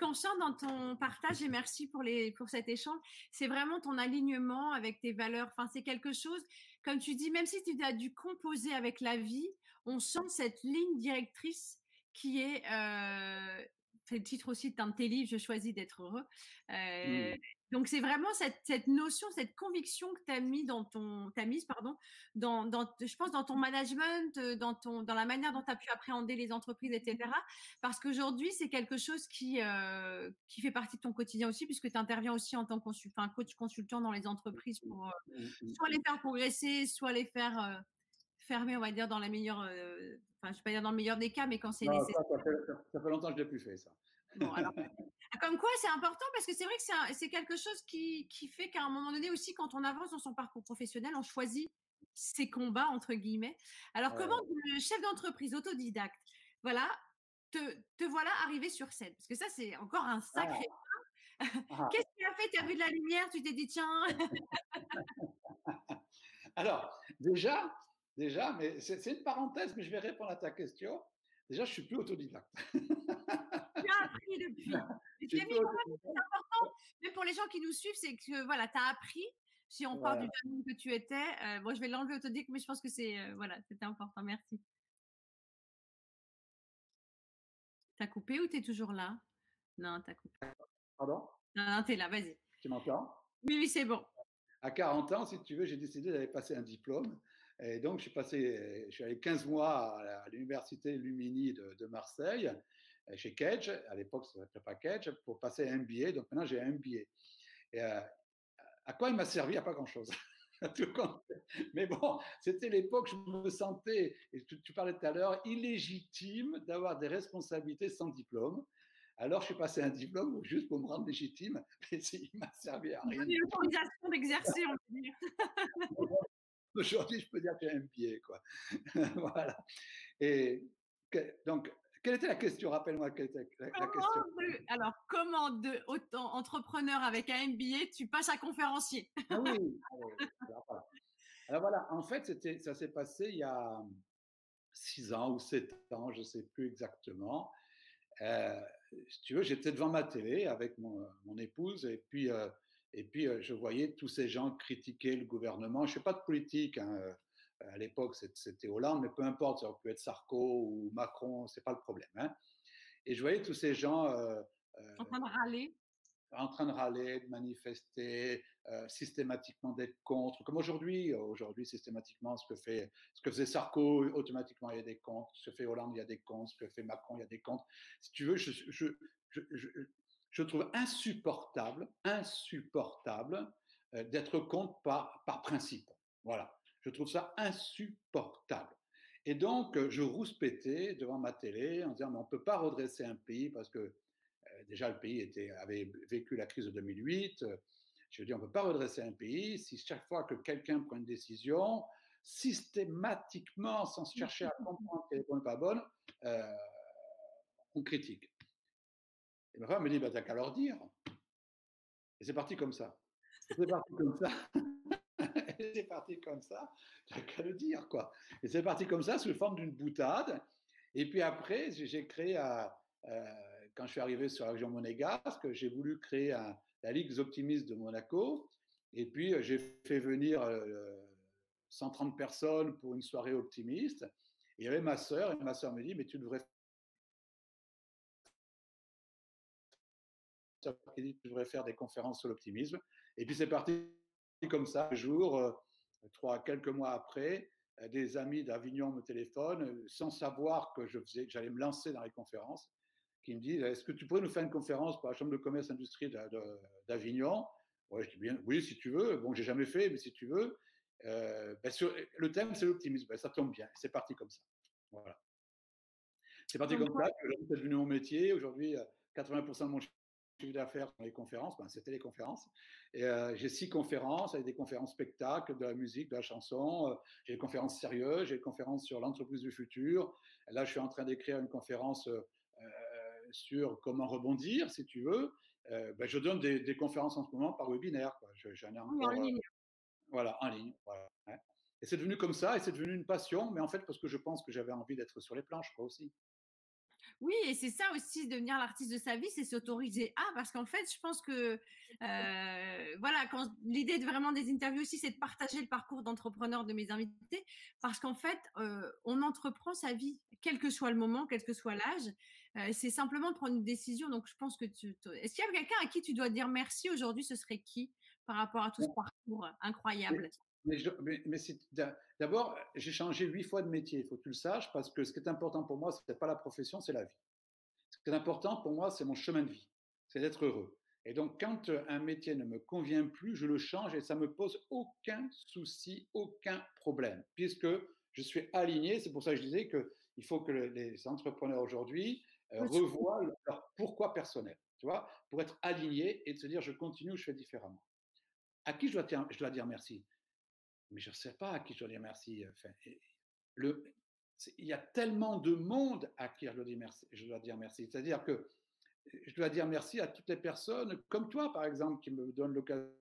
qu'on sent dans ton partage, et merci pour, les, pour cet échange, c'est vraiment ton alignement avec tes valeurs. Enfin, c'est quelque chose, comme tu dis, même si tu as dû composer avec la vie, on sent cette ligne directrice qui est, euh, c'est le titre aussi de tes livres, Je choisis d'être heureux. Euh, mmh. Donc c'est vraiment cette, cette, notion, cette conviction que tu as mis dans ton, as mise pardon, dans, dans, je pense dans ton management, euh, dans ton, dans la manière dont tu as pu appréhender les entreprises, etc. Parce qu'aujourd'hui c'est quelque chose qui, euh, qui fait partie de ton quotidien aussi, puisque tu interviens aussi en tant que consultant, coach consultant dans les entreprises pour euh, mmh, mmh. soit les faire progresser, soit les faire fermer, on va dire dans la meilleure, enfin je vais pas dire dans le meilleur des cas, mais quand c'est nécessaire. Ça, ça, fait, longtemps que je l'ai plus fait ça. Bon, alors, comme quoi, c'est important parce que c'est vrai que c'est quelque chose qui, qui fait qu'à un moment donné aussi, quand on avance dans son parcours professionnel, on choisit ses combats, entre guillemets. Alors, comment le chef d'entreprise autodidacte, voilà, te, te, voilà arrivé sur scène? Parce que ça, c'est encore un sacré ah. ah. Qu'est-ce que tu as fait? Tu as vu de la lumière? Tu t'es dit, tiens Alors, déjà, déjà, mais c'est une parenthèse, mais je vais répondre à ta question. Déjà, je suis plus autodidacte. Depuis. c'est important, mais pour les gens qui nous suivent, c'est que voilà, tu as appris. Si on part du domaine que tu étais, euh, bon, je vais l'enlever autodidacte, mais je pense que c'est euh, voilà, c'était important. Merci. T'as coupé ou tu es toujours là? Non, t'as coupé. Pardon? Non, non t'es là, vas-y. Tu m'entends? Oui, oui, c'est bon. À 40 ans, si tu veux, j'ai décidé d'aller passer un diplôme. Et donc, je suis, passé, je suis allé 15 mois à l'université Lumini de, de Marseille chez Kedge, à l'époque ça ne s'appelait pas Kedge, pour passer un MBA. Donc maintenant j'ai un MBA. Et, euh, à quoi il m'a servi? À pas grand-chose. Mais bon, c'était l'époque, je me sentais, et tu, parlais tout à l'heure, illégitime d'avoir des responsabilités sans diplôme. Alors, je suis passé un diplôme juste pour me rendre légitime, mais il m'a servi à rien. Une autorisation d'exercer, on peut dire. Aujourd'hui, je peux dire que j'ai un MBA, quoi. voilà. Et donc, quelle était la question? Rappelle-moi quelle était la, question. alors, comment de autant entrepreneur avec un MBA, tu passes à conférencier? Ah oui, alors, voilà. en fait, ça s'est passé il y a, 6 ans ou 7 ans, je ne sais plus exactement. Euh, si tu veux, j'étais devant ma télé avec mon, mon épouse et puis, euh, et puis euh, je voyais tous ces gens critiquer le gouvernement. Je ne fais pas de politique. Hein, à l'époque, c'était Hollande, mais peu importe, ça aurait pu être Sarko ou Macron, c'est pas le problème. Hein. Et je voyais tous ces gens en train de râler en train de râler, de manifester, euh, systématiquement d'être contre, comme aujourd'hui. Aujourd'hui, systématiquement, ce que, fait, ce que faisait Sarko, automatiquement, il y a des contre. Ce que fait Hollande, il y a des contre. Ce que fait Macron, il y a des contre. Si tu veux, je, je, je, je trouve insupportable, insupportable euh, d'être contre par, par principe. Voilà. Je trouve ça insupportable. Et donc, je rouspétais devant ma télé en disant, mais on ne peut pas redresser un pays parce que déjà le pays était, avait vécu la crise de 2008. Je dire, on ne peut pas redresser un pays si chaque fois que quelqu'un prend une décision, systématiquement, sans chercher à comprendre qu'elle est bonne ou pas bonne, euh, on critique. Et ma femme me dit, bah, t'as qu'à leur dire. Et c'est parti comme ça. C'est parti comme ça. parti comme ça. T'as qu'à le dire, quoi. Et c'est parti comme ça, sous forme d'une boutade. Et puis après, j'ai créé à, euh, quand je suis arrivé sur la région monégasque, j'ai voulu créer la Ligue des optimistes de Monaco. Et puis, euh, j'ai fait venir 130 euh, personnes pour une soirée optimiste. Et il y avait ma sœur, et ma sœur me dit, mais tu devrais tu devrais faire des conférences sur l'optimisme. Et puis c'est parti comme ça. Un jour, euh, trois, quelques mois après, des amis d'Avignon me téléphonent sans savoir que je faisais, j'allais me lancer dans les conférences qui me disent Est-ce que tu pourrais nous faire une conférence pour la Chambre de commerce et d'industrie d'Avignon? Ouais, Je dis bien Oui, si tu veux. Bon, j'ai jamais fait, mais si tu veux. Euh, ben sur, le thème, c'est l'optimisme. Ben, ça tombe bien. C'est parti comme ça. Voilà. C'est parti comme ça. C'est devenu mon métier. Aujourd'hui, 80% euh, de mon chiffre d'affaires sont les conférences. Ben, C'était les conférences. Et euh, j'ai six conférences avec des conférences spectacles, de la musique, de la chanson. j'ai des conférences sérieuses. J'ai des conférences sur l'entreprise du futur. là, je suis en train d'écrire une conférence sur comment rebondir, si tu veux, euh, ben, je donne des, conférences en ce moment par webinaire. Quoi. J'en ai encore, en ligne. voilà, en ligne. Et c'est devenu comme ça, et c'est devenu une passion, mais en fait parce que je pense que j'avais envie d'être sur les planches, quoi aussi. Oui, et c'est ça aussi, devenir l'artiste de sa vie, c'est s'autoriser. À, parce qu'en fait, je pense que, euh, voilà, quand l'idée de vraiment des interviews aussi, c'est de partager le parcours d'entrepreneur de mes invités, parce qu'en fait, euh, on entreprend sa vie, quel que soit le moment, quel que soit l'âge, euh, c'est simplement de prendre une décision. Donc, je pense que tu, est-ce qu'il y a quelqu'un à qui tu dois dire merci aujourd'hui, ce serait qui, par rapport à tout ce parcours incroyable? Mais, mais, d'abord, j'ai changé huit fois de métier, il faut que tu le saches, parce que ce qui est important pour moi, ce n'est pas la profession, c'est la vie. Ce qui est important pour moi, c'est mon chemin de vie, c'est d'être heureux. Et donc, quand un métier ne me convient plus, je le change et ça me pose aucun souci, aucun problème, puisque je suis aligné. C'est pour ça que je disais qu'il faut que les entrepreneurs aujourd'hui euh, revoient leur pourquoi personnel, tu vois, pour être aligné et de se dire je continue, je fais différemment. À qui je dois, je dois dire merci? Mais je ne sais pas à qui je dois dire merci. Enfin, le, il y a tellement de monde à qui je dois dire merci. Je dois dire merci. C'est-à-dire que je dois dire merci à toutes les personnes, comme toi par exemple, qui me donnent l'occasion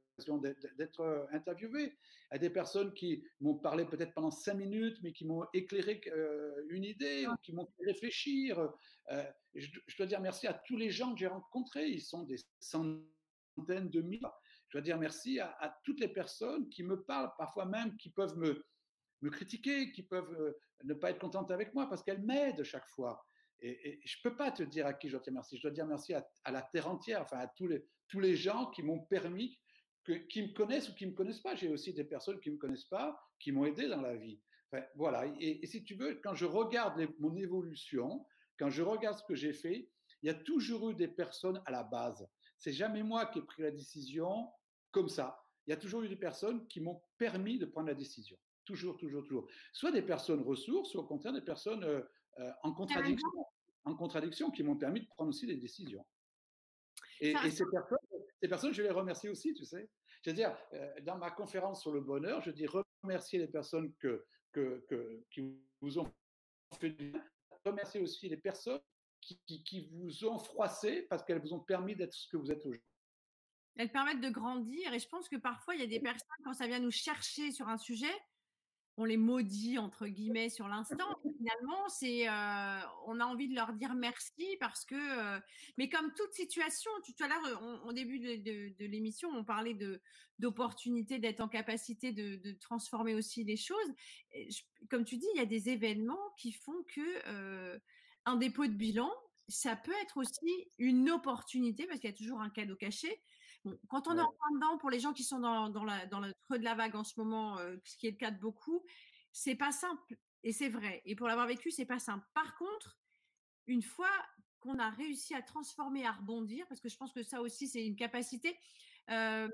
d'être euh, interviewé, à des personnes qui m'ont parlé peut-être pendant cinq minutes, mais qui m'ont éclairé euh, une idée, ou qui m'ont fait réfléchir. Euh, je, je, dois dire merci à tous les gens que j'ai rencontrés. Ils sont des centaines de milliers je dois dire merci à, toutes les personnes qui me parlent, parfois même qui peuvent me, me critiquer, qui peuvent euh, ne pas être contentes avec moi parce qu'elles m'aident chaque fois. Et, je ne peux pas te dire à qui je dois dire merci. Je dois dire merci à, la terre entière, enfin à tous les, tous les gens qui m'ont permis, que, qui me connaissent ou qui ne me connaissent pas. J'ai aussi des personnes qui ne me connaissent pas, qui m'ont aidé dans la vie. voilà. Et, si tu veux, quand je regarde mon évolution, quand je regarde ce que j'ai fait, il y a toujours eu des personnes à la base. C'est jamais moi qui ai pris la décision comme ça. Il y a toujours eu des personnes qui m'ont permis de prendre la décision. Toujours, toujours, toujours. Soit des personnes ressources, soit au contraire des personnes euh, euh, en contradiction, en contradiction qui m'ont permis de prendre aussi des décisions. Et, ces, personnes, je les remercie aussi, tu sais. Je veux dire, euh, dans ma conférence sur le bonheur, je dis remercier les personnes que, que, qui vous ont fait du bien, remercier aussi les personnes qui, qui vous ont froissé parce qu'elles vous ont permis d'être ce que vous êtes aujourd'hui elles permettent de grandir. Et je pense que parfois, il y a des personnes, quand ça vient nous chercher sur un sujet, on les maudit entre guillemets sur l'instant. Finalement, c'est euh, on a envie de leur dire merci parce que, euh, mais comme toute situation, tout à l'heure, au début de, l'émission, on parlait de d'opportunités, d'être en capacité de, transformer aussi les choses. comme tu dis, il y a des événements qui font que euh, un dépôt de bilan, ça peut être aussi une opportunité parce qu'il y a toujours un cadeau caché quand on est en plein dedans, pour les gens qui sont dans, dans, le creux de la vague en ce moment, euh, ce qui est le cas de beaucoup, c'est pas simple. Et c'est vrai. Et pour l'avoir vécu, c'est pas simple. Par contre, une fois qu'on a réussi à transformer, à rebondir, parce que je pense que ça aussi, c'est une capacité. Il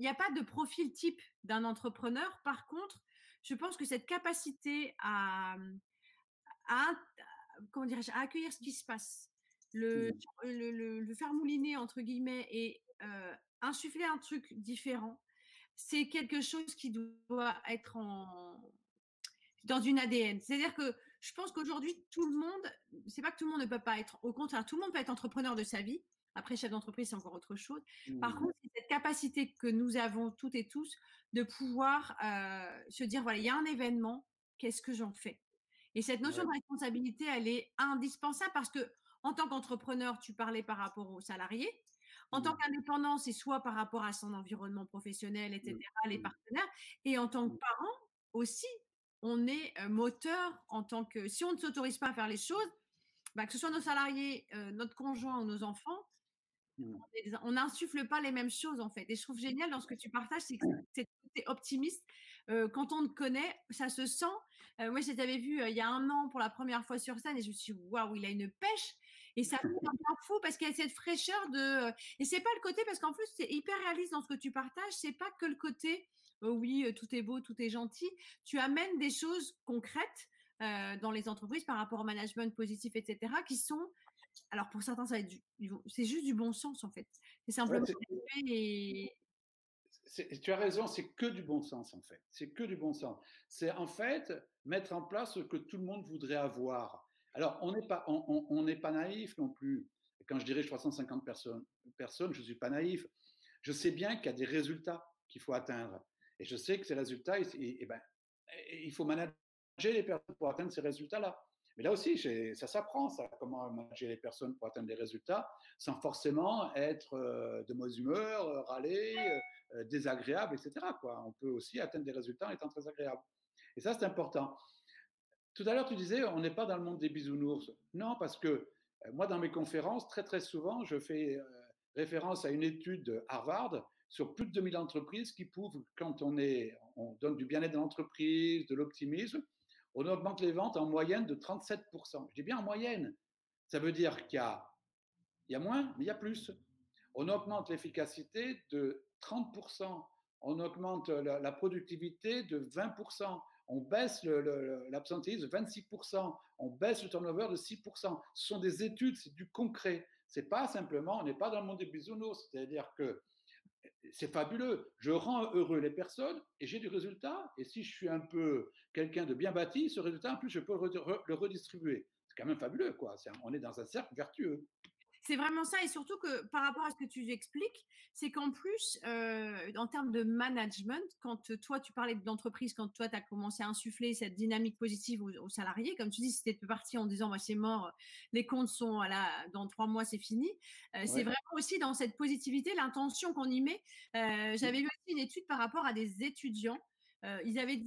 n'y a pas de profil type d'un entrepreneur. Par contre, je pense que cette capacité à, à, comment à accueillir ce qui se passe, le, mmh. le, le, faire mouliner, entre guillemets, et insuffler un truc différent, c'est quelque chose qui doit être en dans une ADN. C'est-à-dire que je pense qu'aujourd'hui, tout le monde, c'est pas que tout le monde ne peut pas être, au contraire, tout le monde peut être entrepreneur de sa vie. Après, chef d'entreprise, c'est encore autre chose. Par mmh. contre, c'est cette capacité que nous avons toutes et tous de pouvoir se dire, voilà, il y a un événement, qu'est-ce que j'en fais? Et cette notion de responsabilité, elle est indispensable parce que en tant qu'entrepreneur, tu parlais par rapport aux salariés, en tant mmh. qu'indépendant, c'est soit par rapport à son environnement professionnel, etc., mmh. les mmh. partenaires, et en tant que parent aussi, on est moteur en tant que, si on ne s'autorise pas à faire les choses, bah, que ce soit nos salariés, notre conjoint ou nos enfants, on n'insuffle pas les mêmes choses en fait. Et je trouve génial dans ce que tu partages, c'est que c'est optimiste. quand on te connaît, ça se sent. moi, je t'avais vu il y a un an pour la première fois sur scène et je me suis dit, waouh, il a une pêche. Et ça me un fou parce qu'il y a cette fraîcheur de. Et c'est pas le côté, parce qu'en plus, c'est hyper réaliste dans ce que tu partages. C'est pas que le côté, oh oui, tout est beau, tout est gentil. Tu amènes des choses concrètes dans les entreprises par rapport au management positif, etc., qui sont. Alors pour certains, ça va être c'est juste du bon sens en fait. C'est simplement. et... tu as raison, c'est que du bon sens en fait. C'est que du bon sens. C'est en fait mettre en place ce que tout le monde voudrait avoir. Alors, on n'est pas, on, pas naïf non plus. Quand je dirige 350 personnes, je ne suis pas naïf. Je sais bien qu'il y a des résultats qu'il faut atteindre. Et je sais que ces résultats, ben, il faut manager les personnes pour atteindre ces résultats-là. Mais là aussi, ça s'apprend, ça, comment manager les personnes pour atteindre des résultats, sans forcément être euh, de mauvaise humeur, euh, râler, euh, désagréable, etc. On peut aussi atteindre des résultats en étant très agréable. Et ça, c'est important. Tout à l'heure, tu disais, on n'est pas dans le monde des bisounours. Non, parce que euh, moi, dans mes conférences, très très souvent, je fais euh, référence à une étude de Harvard sur plus de 2000 entreprises qui prouvent quand on, donne du bien-être dans l'entreprise, de l'optimisme, on augmente les ventes en moyenne de 37%. Je dis bien en moyenne. Ça veut dire qu'il y a, moins, mais il y a plus. On augmente l'efficacité de 30%. On augmente la productivité de 20% on baisse l'absentéisme de 26%, on baisse le turnover de 6%. Ce sont des études, c'est du concret. C'est pas simplement, on n'est pas dans le monde des bisounours, c'est-à-dire que c'est fabuleux. Je rends heureux les personnes et j'ai du résultat. Et si je suis un peu quelqu'un de bien bâti, ce résultat, en plus, je peux le redistribuer. C'est quand même fabuleux, quoi. on est dans un cercle vertueux. C'est vraiment ça, et surtout que par rapport à ce que tu expliques, c'est qu'en plus, euh, en termes de management, quand toi tu parlais d'entreprise, quand toi tu as commencé à insuffler cette dynamique positive aux, salariés, comme tu dis, si tu parti en disant bah, c'est mort, les comptes sont là, dans trois mois c'est fini, euh, c'est vraiment aussi dans cette positivité, l'intention qu'on y met. Euh, j'avais lu aussi une étude par rapport à des étudiants. ils avaient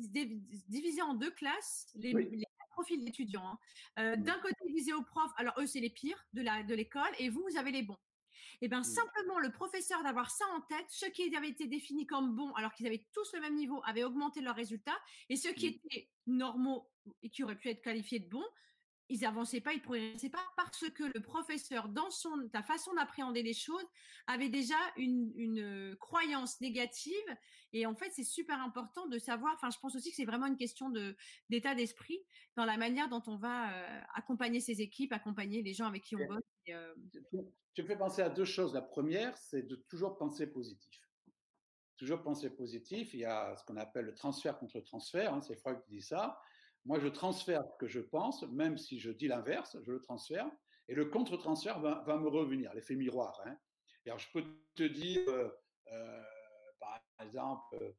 divisé en deux classes les, les profil d'étudiants. Hein. Euh, mmh. D'un côté, ils disaient aux profs, alors eux, c'est les pires de l'école, et vous, vous avez les bons. Et bien, mmh. simplement, le professeur d'avoir ça en tête, ceux qui avaient été définis comme bons, alors qu'ils avaient tous le même niveau, avaient augmenté leurs résultats, et ceux qui mmh. étaient normaux et qui auraient pu être qualifiés de bons, ils avançaient pas, ils progressaient pas parce que le professeur, dans son ta façon d'appréhender les choses, avait déjà une, une, croyance négative. Et en fait, c'est super important de savoir. Enfin, je pense aussi que c'est vraiment une question de d'état d'esprit dans la manière dont on va euh, accompagner ses équipes, accompagner les gens avec qui on bosse. Euh tu me fais penser à deux choses. La première, c'est de toujours penser positif. Toujours penser positif. Il y a ce qu'on appelle le transfert contre transfert. Hein, c'est Freud qui dit ça. Moi, je transfère ce que je pense, même si je dis l'inverse, je le transfère, et le contre-transfert va, me revenir, l'effet miroir. Hein. Alors, je peux te dire, euh, euh, par exemple,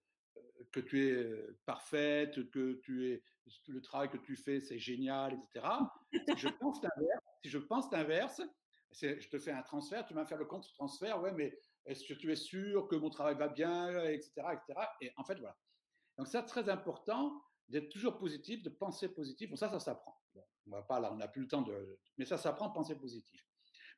que tu es parfaite, que tu es le travail que tu fais, c'est génial, etc. Si je pense l'inverse, si je je te fais un transfert, tu vas faire le contre-transfert, ouais, mais est-ce que tu es sûr que mon travail va bien, etc., etc. Et en fait, voilà. Donc, c'est très important d'être toujours positif, de penser positif. Bon, ça, ça s'apprend. on va pas là, on n'a plus le temps de. Mais ça s'apprend de penser positif.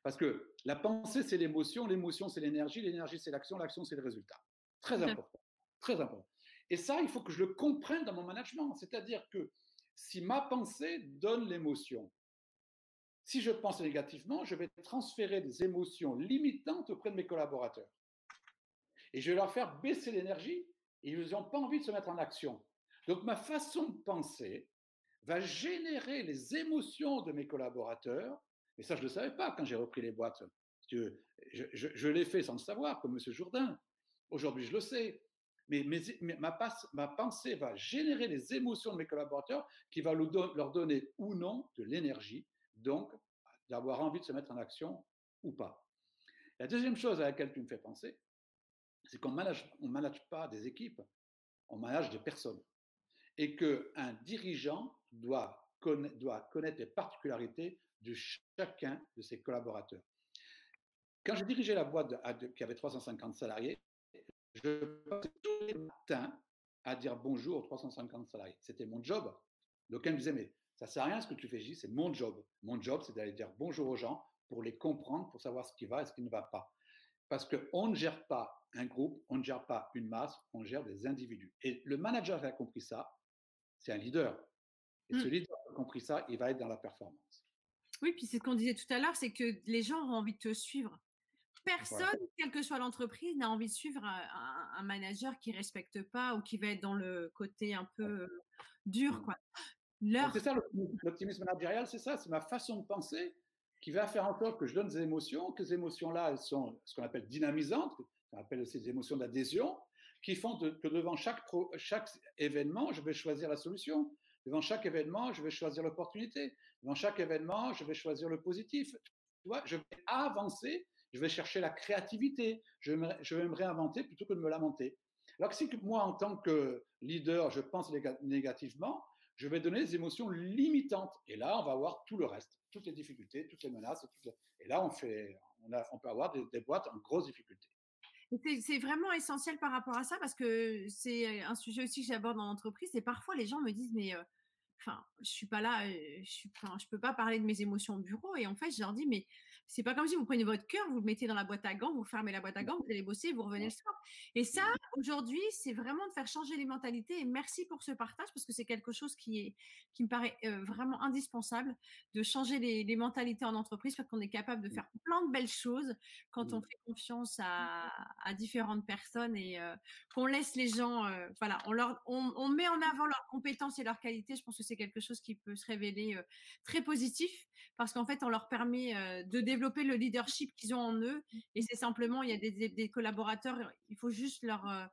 Parce que la pensée, c'est l'émotion, l'émotion, c'est l'énergie, l'énergie, c'est l'action, l'action, c'est le résultat. Très important. Très important. Et ça, il faut que je le comprenne dans mon management. C'est-à-dire que si ma pensée donne l'émotion, si je pense négativement, je vais transférer des émotions limitantes auprès de mes collaborateurs. Et je vais leur faire baisser l'énergie et ils n'ont pas envie de se mettre en action. Donc ma façon de penser va générer les émotions de mes collaborateurs. Et ça, je ne le savais pas quand j'ai repris les boîtes. Je, l'ai fait sans le savoir, comme M. Jourdain. Aujourd'hui, je le sais. Mais, ma, pensée va générer les émotions de mes collaborateurs qui va leur donner ou non de l'énergie, donc d'avoir envie de se mettre en action ou pas. La deuxième chose à laquelle tu me fais penser, c'est qu'on ne manage, manage pas des équipes, on manage des personnes. Et qu'un dirigeant doit, doit connaître les particularités de chacun de ses collaborateurs. Quand j'ai dirigé la boîte qui avait 350 salariés, je passais tous les matins à dire bonjour aux 350 salariés. C'était mon job. Donc, elle me disait, mais ça sert à rien ce que tu fais, c'est mon job. Mon job, c'est d'aller dire bonjour aux gens pour les comprendre, pour savoir ce qui va et ce qui ne va pas. Parce qu'on ne gère pas un groupe, on ne gère pas une masse, on gère des individus. Et le manager qui a compris ça, c'est un leader. Et ce mmh. leader a compris ça, il va être dans la performance. Oui, puis c'est ce qu'on disait tout à l'heure, c'est que les gens ont envie de te suivre. Personne, quelle que soit l'entreprise, n'a envie de suivre un, manager qui respecte pas ou qui va être dans le côté un peu dur. Mmh. Quoi. C'est ça l'optimisme managérial, c'est ça, c'est ma façon de penser qui va faire en sorte que je donne des émotions, que ces émotions-là, elles sont ce qu'on appelle dynamisantes, qu'on appelle aussi des émotions d'adhésion, qui font que devant chaque, événement, je vais choisir la solution. Devant chaque événement, je vais choisir l'opportunité. Devant chaque événement, je vais choisir le positif. Tu vois, je vais avancer, je vais chercher la créativité, je vais, me réinventer plutôt que de me lamenter. Alors que si moi, en tant que leader, je pense négativement, je vais donner des émotions limitantes. Et là, on va avoir tout le reste, toutes les difficultés, toutes les menaces. Et là, on, fait, on peut avoir des, des boîtes en grosse difficulté. C'est vraiment essentiel par rapport à ça parce que c'est un sujet aussi que j'aborde dans l'entreprise. Et parfois, les gens me disent, mais euh, enfin, je suis pas là, je suis, je peux pas parler de mes émotions au bureau. Et en fait, je leur dis, mais c'est pas comme si vous prenez votre cœur, vous le mettez dans la boîte à gants, vous fermez la boîte à gants, vous allez bosser, vous revenez le soir. Et ça, aujourd'hui, c'est vraiment de faire changer les mentalités. Et merci pour ce partage parce que c'est quelque chose qui est, qui me paraît vraiment indispensable de changer les, mentalités en entreprise parce qu'on est capable de faire plein de belles choses quand on fait confiance à, différentes personnes et qu'on laisse les gens, voilà, on leur, on met en avant leurs compétences et leurs qualités. Je pense que c'est quelque chose qui peut se révéler très positif parce qu'en fait, on leur permet de développer le leadership qu'ils ont en eux. Et c'est simplement, il y a des, collaborateurs, il faut juste leur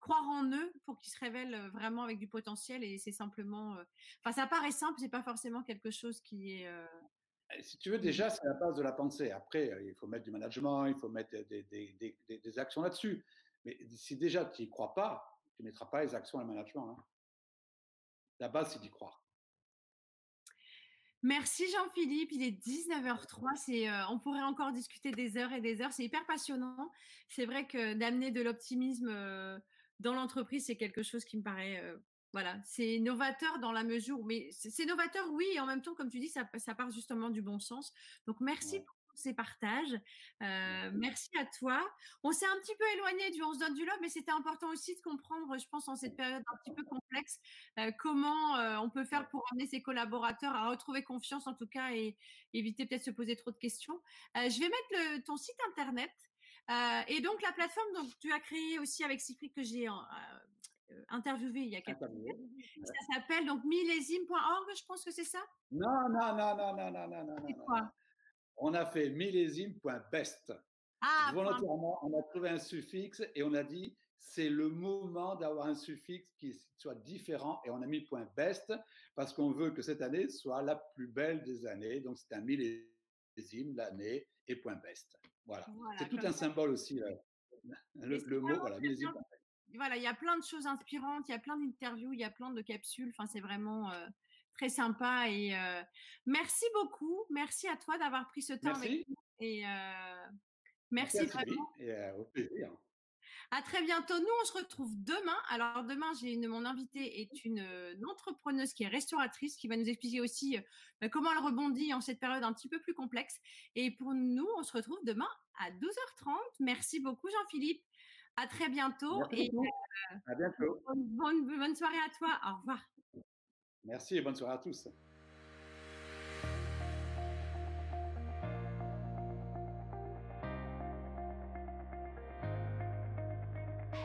croire en eux pour qu'ils se révèlent vraiment avec du potentiel. Et c'est simplement, enfin, ça paraît simple, c'est pas forcément quelque chose qui est. Eh, si tu veux, déjà, c'est la base de la pensée. Après, il faut mettre du management, il faut mettre des, actions là-dessus. Mais si déjà tu n'y crois pas, tu ne mettras pas les actions et le management. Hein. La base, c'est d'y croire. Merci Jean-Philippe, il est 19h03, c'est, euh, on pourrait encore discuter des heures et des heures, c'est hyper passionnant. C'est vrai que d'amener de l'optimisme euh, dans l'entreprise, c'est quelque chose qui me paraît, euh, voilà, c'est novateur dans la mesure, mais c'est novateur, oui, et en même temps, comme tu dis, ça, ça part justement du bon sens. Donc merci pour ces partages. Euh, merci à toi. On s'est un petit peu éloigné du On se donne du love, mais c'était important aussi de comprendre, je pense, en cette période un petit peu complexe, euh, comment euh, on peut faire pour amener ses collaborateurs à retrouver confiance, en tout cas, et éviter peut-être de se poser trop de questions. je vais mettre le, ton site internet. et donc la plateforme dont tu as créé aussi avec Cypric que j'ai interviewé il y a quelques années. Ça s'appelle donc millésime.org, je pense que c'est ça? Non, non, non, non, non, non, non, non. C'est quoi? On a fait millésime.best. Ah, Volontairement, on a trouvé un suffixe et on a dit c'est le moment d'avoir un suffixe qui soit différent et on a mis point best parce qu'on veut que cette année soit la plus belle des années. Donc c'est un millésime, l'année et point best. Voilà. c'est tout un symbole aussi. Le, mot, voilà, millésime. voilà, il y a plein de choses inspirantes, il y a plein d'interviews, il y a plein de capsules. Enfin, c'est vraiment très sympa. Et merci beaucoup. Merci à toi d'avoir pris ce temps merci. avec nous. Et merci, merci vraiment. Et au plaisir. À très bientôt. Nous, on se retrouve demain. Alors, demain, j'ai une, mon invité est une, une, entrepreneuse qui est restauratrice, qui va nous expliquer aussi euh, comment elle rebondit en cette période un petit peu plus complexe. Et pour nous, on se retrouve demain à 12h30. Merci beaucoup, Jean-Philippe. À très bientôt. Merci et euh, à bientôt. Bonne, bonne, bonne soirée à toi. Au revoir. Merci et bonne soirée à tous.